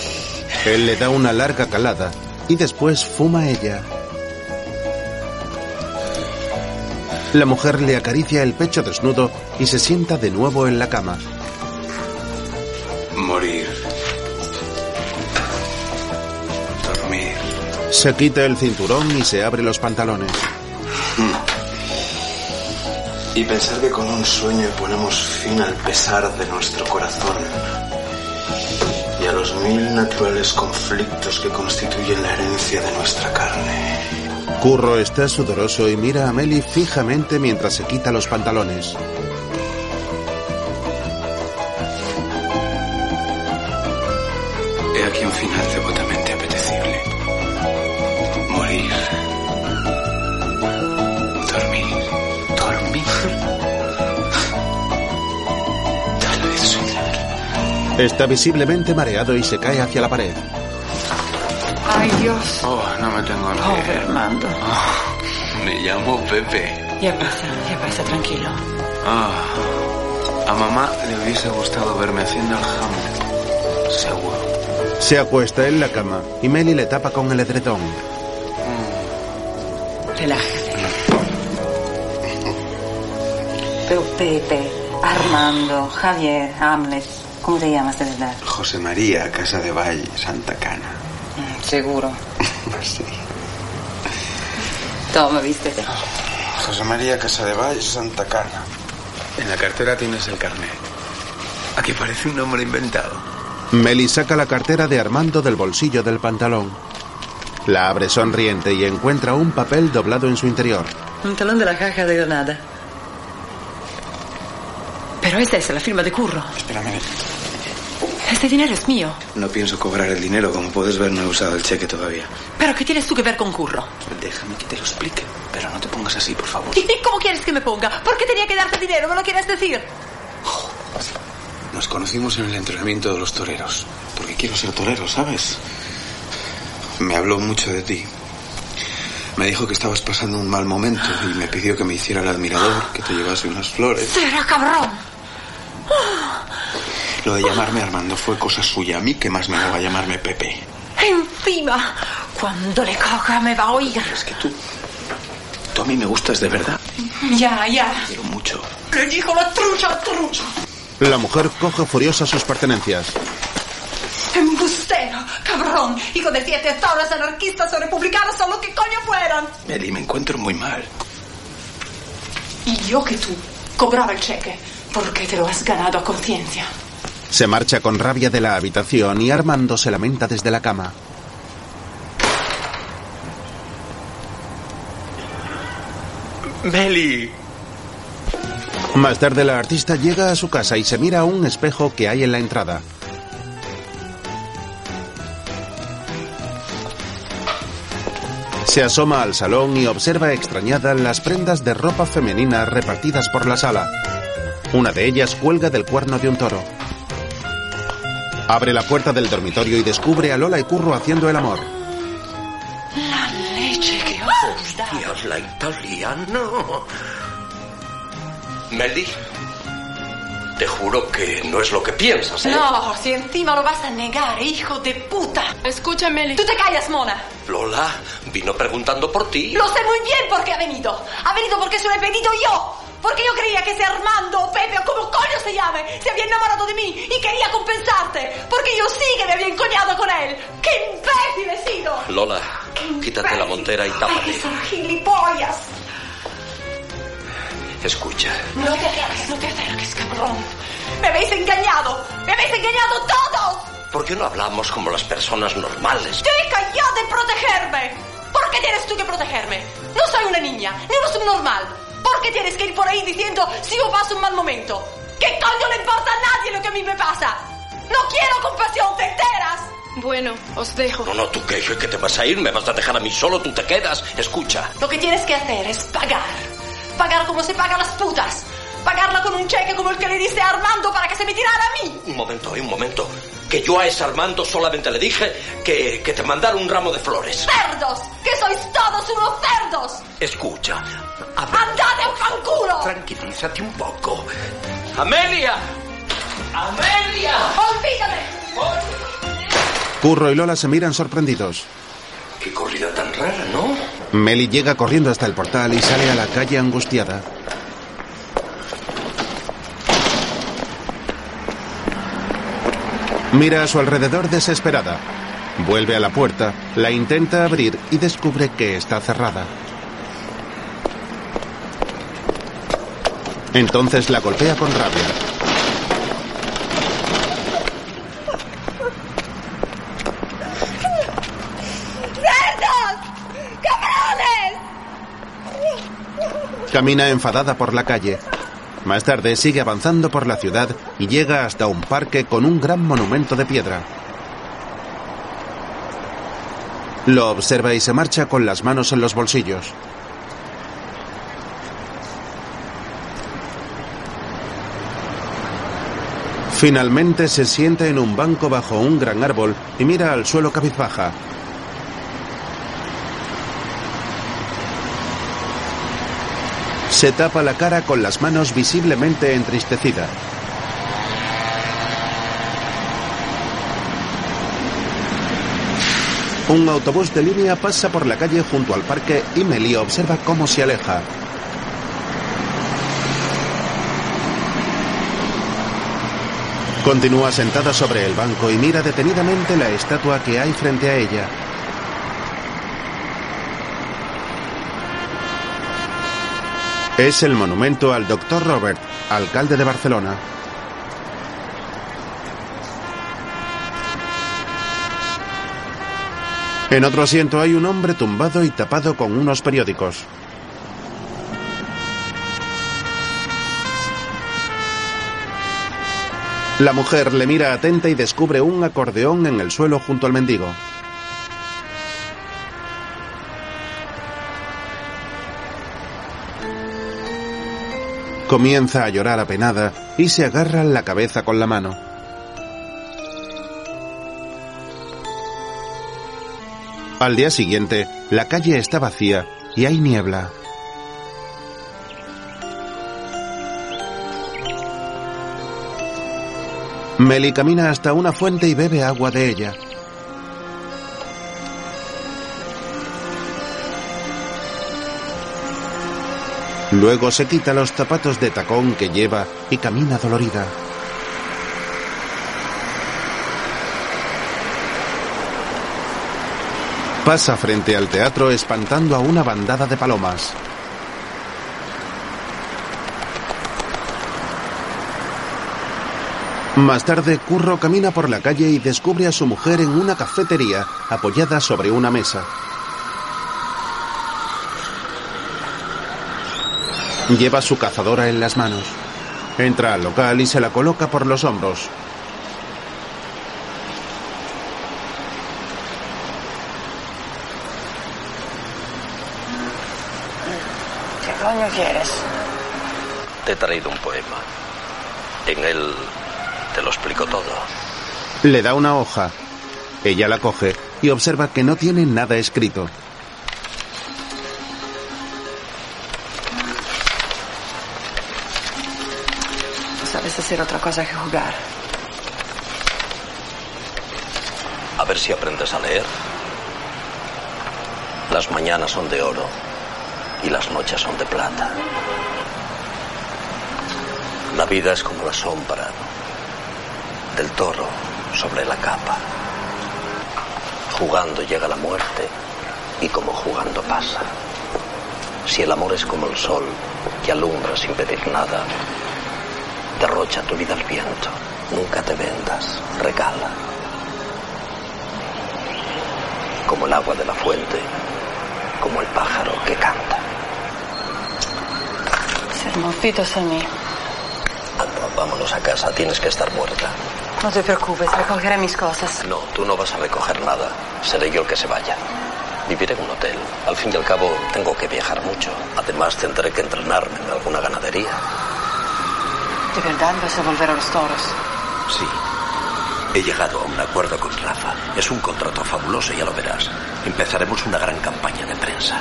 Él le da una larga calada y después fuma ella. La mujer le acaricia el pecho desnudo y se sienta de nuevo en la cama. Se quita el cinturón y se abre los pantalones. Y pensar que con un sueño ponemos fin al pesar de nuestro corazón y a los mil naturales conflictos que constituyen la herencia de nuestra carne. Curro está sudoroso y mira a Meli fijamente mientras se quita los pantalones. He aquí un final devotamente Está visiblemente mareado y se cae hacia la pared. Ay, Dios. Oh, no me tengo ni Pobre Armando. Me llamo Pepe. Ya pasa, ya pasa, tranquilo. Ah, a mamá le hubiese gustado verme haciendo el Hamlet. Seguro. Se acuesta en la cama y Meli le tapa con el edredón. Relájate. Pero Pepe, Armando, Javier, Hamlet, ¿cómo te llamas de verdad? José María, Casa de Valle, Santa Cana. Mm, Seguro. Sí. Toma, vístete. José María, Casa de Valle, Santa Cana. En la cartera tienes el carnet. Aquí parece un nombre inventado. Meli saca la cartera de Armando del bolsillo del pantalón. La abre sonriente y encuentra un papel doblado en su interior. Un talón de la caja de Granada. Pero esa es la firma de Curro. Espérame. Este dinero es mío. No pienso cobrar el dinero. Como puedes ver, no he usado el cheque todavía. ¿Pero qué tienes tú que ver con Curro? Déjame que te lo explique. Pero no te pongas así, por favor. ¿Y cómo quieres que me ponga? ¿Por qué tenía que darte dinero? ¿No lo quieres decir? Nos conocimos en el entrenamiento de los toreros. Porque quiero ser torero, ¿sabes? Me habló mucho de ti. Me dijo que estabas pasando un mal momento y me pidió que me hiciera el admirador, que te llevase unas flores. Será cabrón. Lo de llamarme Armando fue cosa suya. A mí, ¿qué más me daba llamarme Pepe? Encima, cuando le coja me va a oír. Es que tú. Tú a mí me gustas de verdad. Ya, ya. Quiero mucho. Le dijo la trucha, trucha. La mujer coge furiosa sus pertenencias. Embustero, cabrón, hijo de siete toros, anarquistas o republicanos, o lo que coño fueran. Meli, me encuentro muy mal. Y yo que tú cobraba el cheque, porque te lo has ganado a conciencia. Se marcha con rabia de la habitación y Armando se lamenta desde la cama. Meli. Más tarde la artista llega a su casa y se mira a un espejo que hay en la entrada. Se asoma al salón y observa extrañada las prendas de ropa femenina repartidas por la sala. Una de ellas cuelga del cuerno de un toro. Abre la puerta del dormitorio y descubre a Lola y Curro haciendo el amor. La leche que os da. Dios, la italiana. Meli, te juro que no es lo que piensas, ¿eh? No, si encima lo vas a negar, hijo de puta. Escúchame. Tú te callas, mona. Lola vino preguntando por ti. Lo sé muy bien por qué ha venido. Ha venido porque se lo he pedido yo. Porque yo creía que ese Armando o Pepe o como coño se llame se había enamorado de mí y quería compensarte. Porque yo sí que me había encoñado con él. ¡Qué imbécil he sido! Lola, quítate la montera y Ay, tápate. son gilipollas. Escucha, No te acerques, no te acerques, cabrón. Me habéis engañado. Me habéis engañado todos. ¿por qué no hablamos como las personas normales? Deja ya de protegerme. ¿Por qué tienes tú que protegerme? No soy una niña, ni una subnormal. ¿Por qué tienes que ir por ahí diciendo si yo paso un mal momento? ¿Qué coño le importa a nadie lo que a mí me pasa? No quiero compasión, ¿te enteras? Bueno, os dejo. No, no, tú qué, que te vas a ir, me vas a dejar a mí solo, tú te quedas. Escucha, Lo que tienes que hacer es pagar. Pagar como se pagan las putas. Pagarla con un cheque como el que le diste a Armando para que se me tirara a mí. un momento, eh, un momento. Que yo a ese Armando solamente le dije que, que te mandara un ramo de flores. ¡Cerdos! ¡Que sois todos unos cerdos! Escucha, ¡Andad en fanculo! tranquilízate un poco. ¡Amelia! ¡Amelia! ¡Olvídame! Curro y Lola se miran sorprendidos. Qué corrida tan rara, ¿no? Meli llega corriendo hasta el portal y sale a la calle angustiada. Mira a su alrededor desesperada. Vuelve a la puerta, la intenta abrir y descubre que está cerrada. Entonces la golpea con rabia. ¡Cerdos! ¡Cabrones! Camina enfadada por la calle. Más tarde sigue avanzando por la ciudad y llega hasta un parque con un gran monumento de piedra. Lo observa y se marcha con las manos en los bolsillos. Finalmente se sienta en un banco bajo un gran árbol y mira al suelo cabizbaja. Se tapa la cara con las manos visiblemente entristecida. Un autobús de línea pasa por la calle junto al parque y Meli observa cómo se aleja. Continúa sentada sobre el banco y mira detenidamente la estatua que hay frente a ella. Es el monumento al Dr. Robert, alcalde de Barcelona. En otro asiento hay un hombre tumbado y tapado con unos periódicos. La mujer le mira atenta y descubre un acordeón en el suelo junto al mendigo. Comienza a llorar apenada y se agarra la cabeza con la mano. Al día siguiente, la calle está vacía y hay niebla. Meli camina hasta una fuente y bebe agua de ella. Luego se quita los zapatos de tacón que lleva y camina dolorida. Pasa frente al teatro espantando a una bandada de palomas. Más tarde, Curro camina por la calle y descubre a su mujer en una cafetería apoyada sobre una mesa. Lleva su cazadora en las manos. Entra al local y se la coloca por los hombros. ¿Qué coño quieres? Te he traído un poema. En él te lo explico todo. Le da una hoja. Ella la coge y observa que no tiene nada escrito. Hacer otra cosa que jugar. A ver si aprendes a leer. Las mañanas son de oro y las noches son de plata. La vida es como la sombra del toro sobre la capa. Jugando llega la muerte y como jugando pasa. Si el amor es como el sol que alumbra sin pedir nada, derrocha tu vida al viento, nunca te vendas, regala. Como el agua de la fuente, como el pájaro que canta. Ser morfitos a mí. Anda, vámonos a casa, tienes que estar muerta. No te preocupes, recogeré mis cosas. No, tú no vas a recoger nada. Seré yo el que se vaya. Viviré en un hotel. Al fin y al cabo, tengo que viajar mucho. Además, tendré que entrenarme en alguna ganadería. ¿De verdad vas a volver a los toros? Sí. He llegado a un acuerdo con Rafa. Es un contrato fabuloso, ya lo verás. Empezaremos una gran campaña de prensa.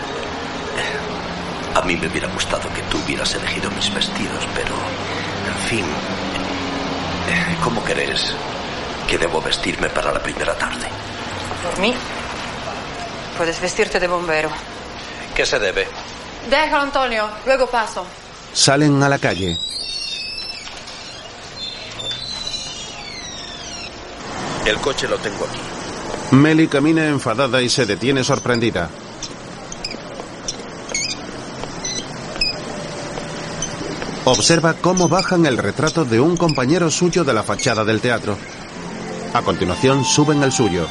Eh, A mí me hubiera gustado que tú hubieras elegido mis vestidos, pero, en fin, eh, ¿cómo crees que debo vestirme para la primera tarde? Por mí. Puedes vestirte de bombero. ¿Qué se debe? Déjalo, Antonio. Luego paso. Salen a la calle. El coche lo tengo aquí. Meli camina enfadada y se detiene sorprendida. Observa cómo bajan el retrato de un compañero suyo de la fachada del teatro. A continuación suben el suyo.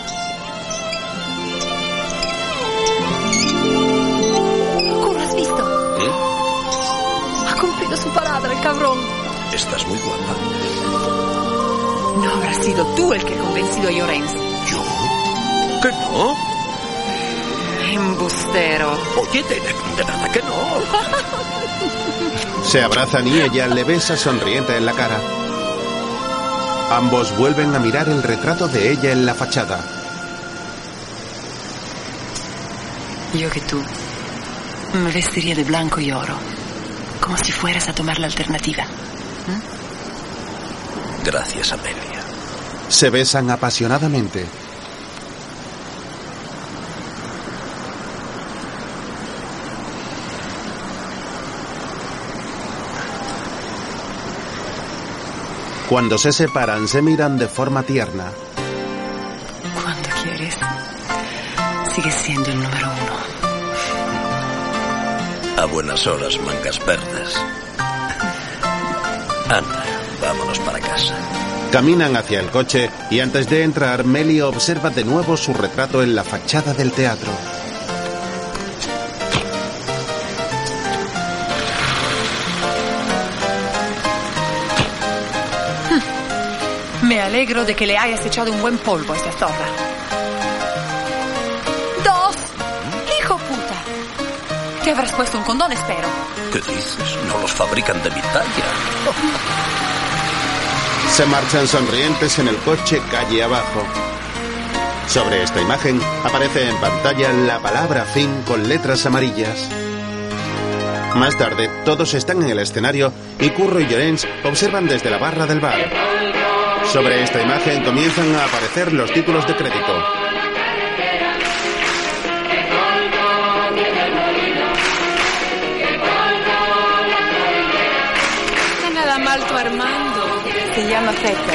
Tú el que ha convencido a Llorens. ¿Yo? ¿Que no? Embustero. Oye, de, nada que no. Se abrazan y ella le besa sonriente en la cara. Ambos vuelven a mirar el retrato de ella en la fachada. Yo que tú me vestiría de blanco y oro, como si fueras a tomar la alternativa. Gracias, Amelia. Se besan apasionadamente. Cuando se separan, se miran de forma tierna. Cuando quieres, sigues siendo el número uno. A buenas horas, mangas verdes. Anda, vámonos para casa. Caminan hacia el coche y antes de entrar, Meli observa de nuevo su retrato en la fachada del teatro. Me alegro de que le hayas echado un buen polvo a esta zorra. Dos. Hijo puta. Te habrás puesto un condón, espero. ¿Qué dices? No los fabrican de mi talla. Se marchan sonrientes en el coche calle abajo. Sobre esta imagen aparece en pantalla la palabra fin con letras amarillas. Más tarde, todos están en el escenario y Curro y Llorens observan desde la barra del bar. Sobre esta imagen comienzan a aparecer los títulos de crédito. Se llama Pepe.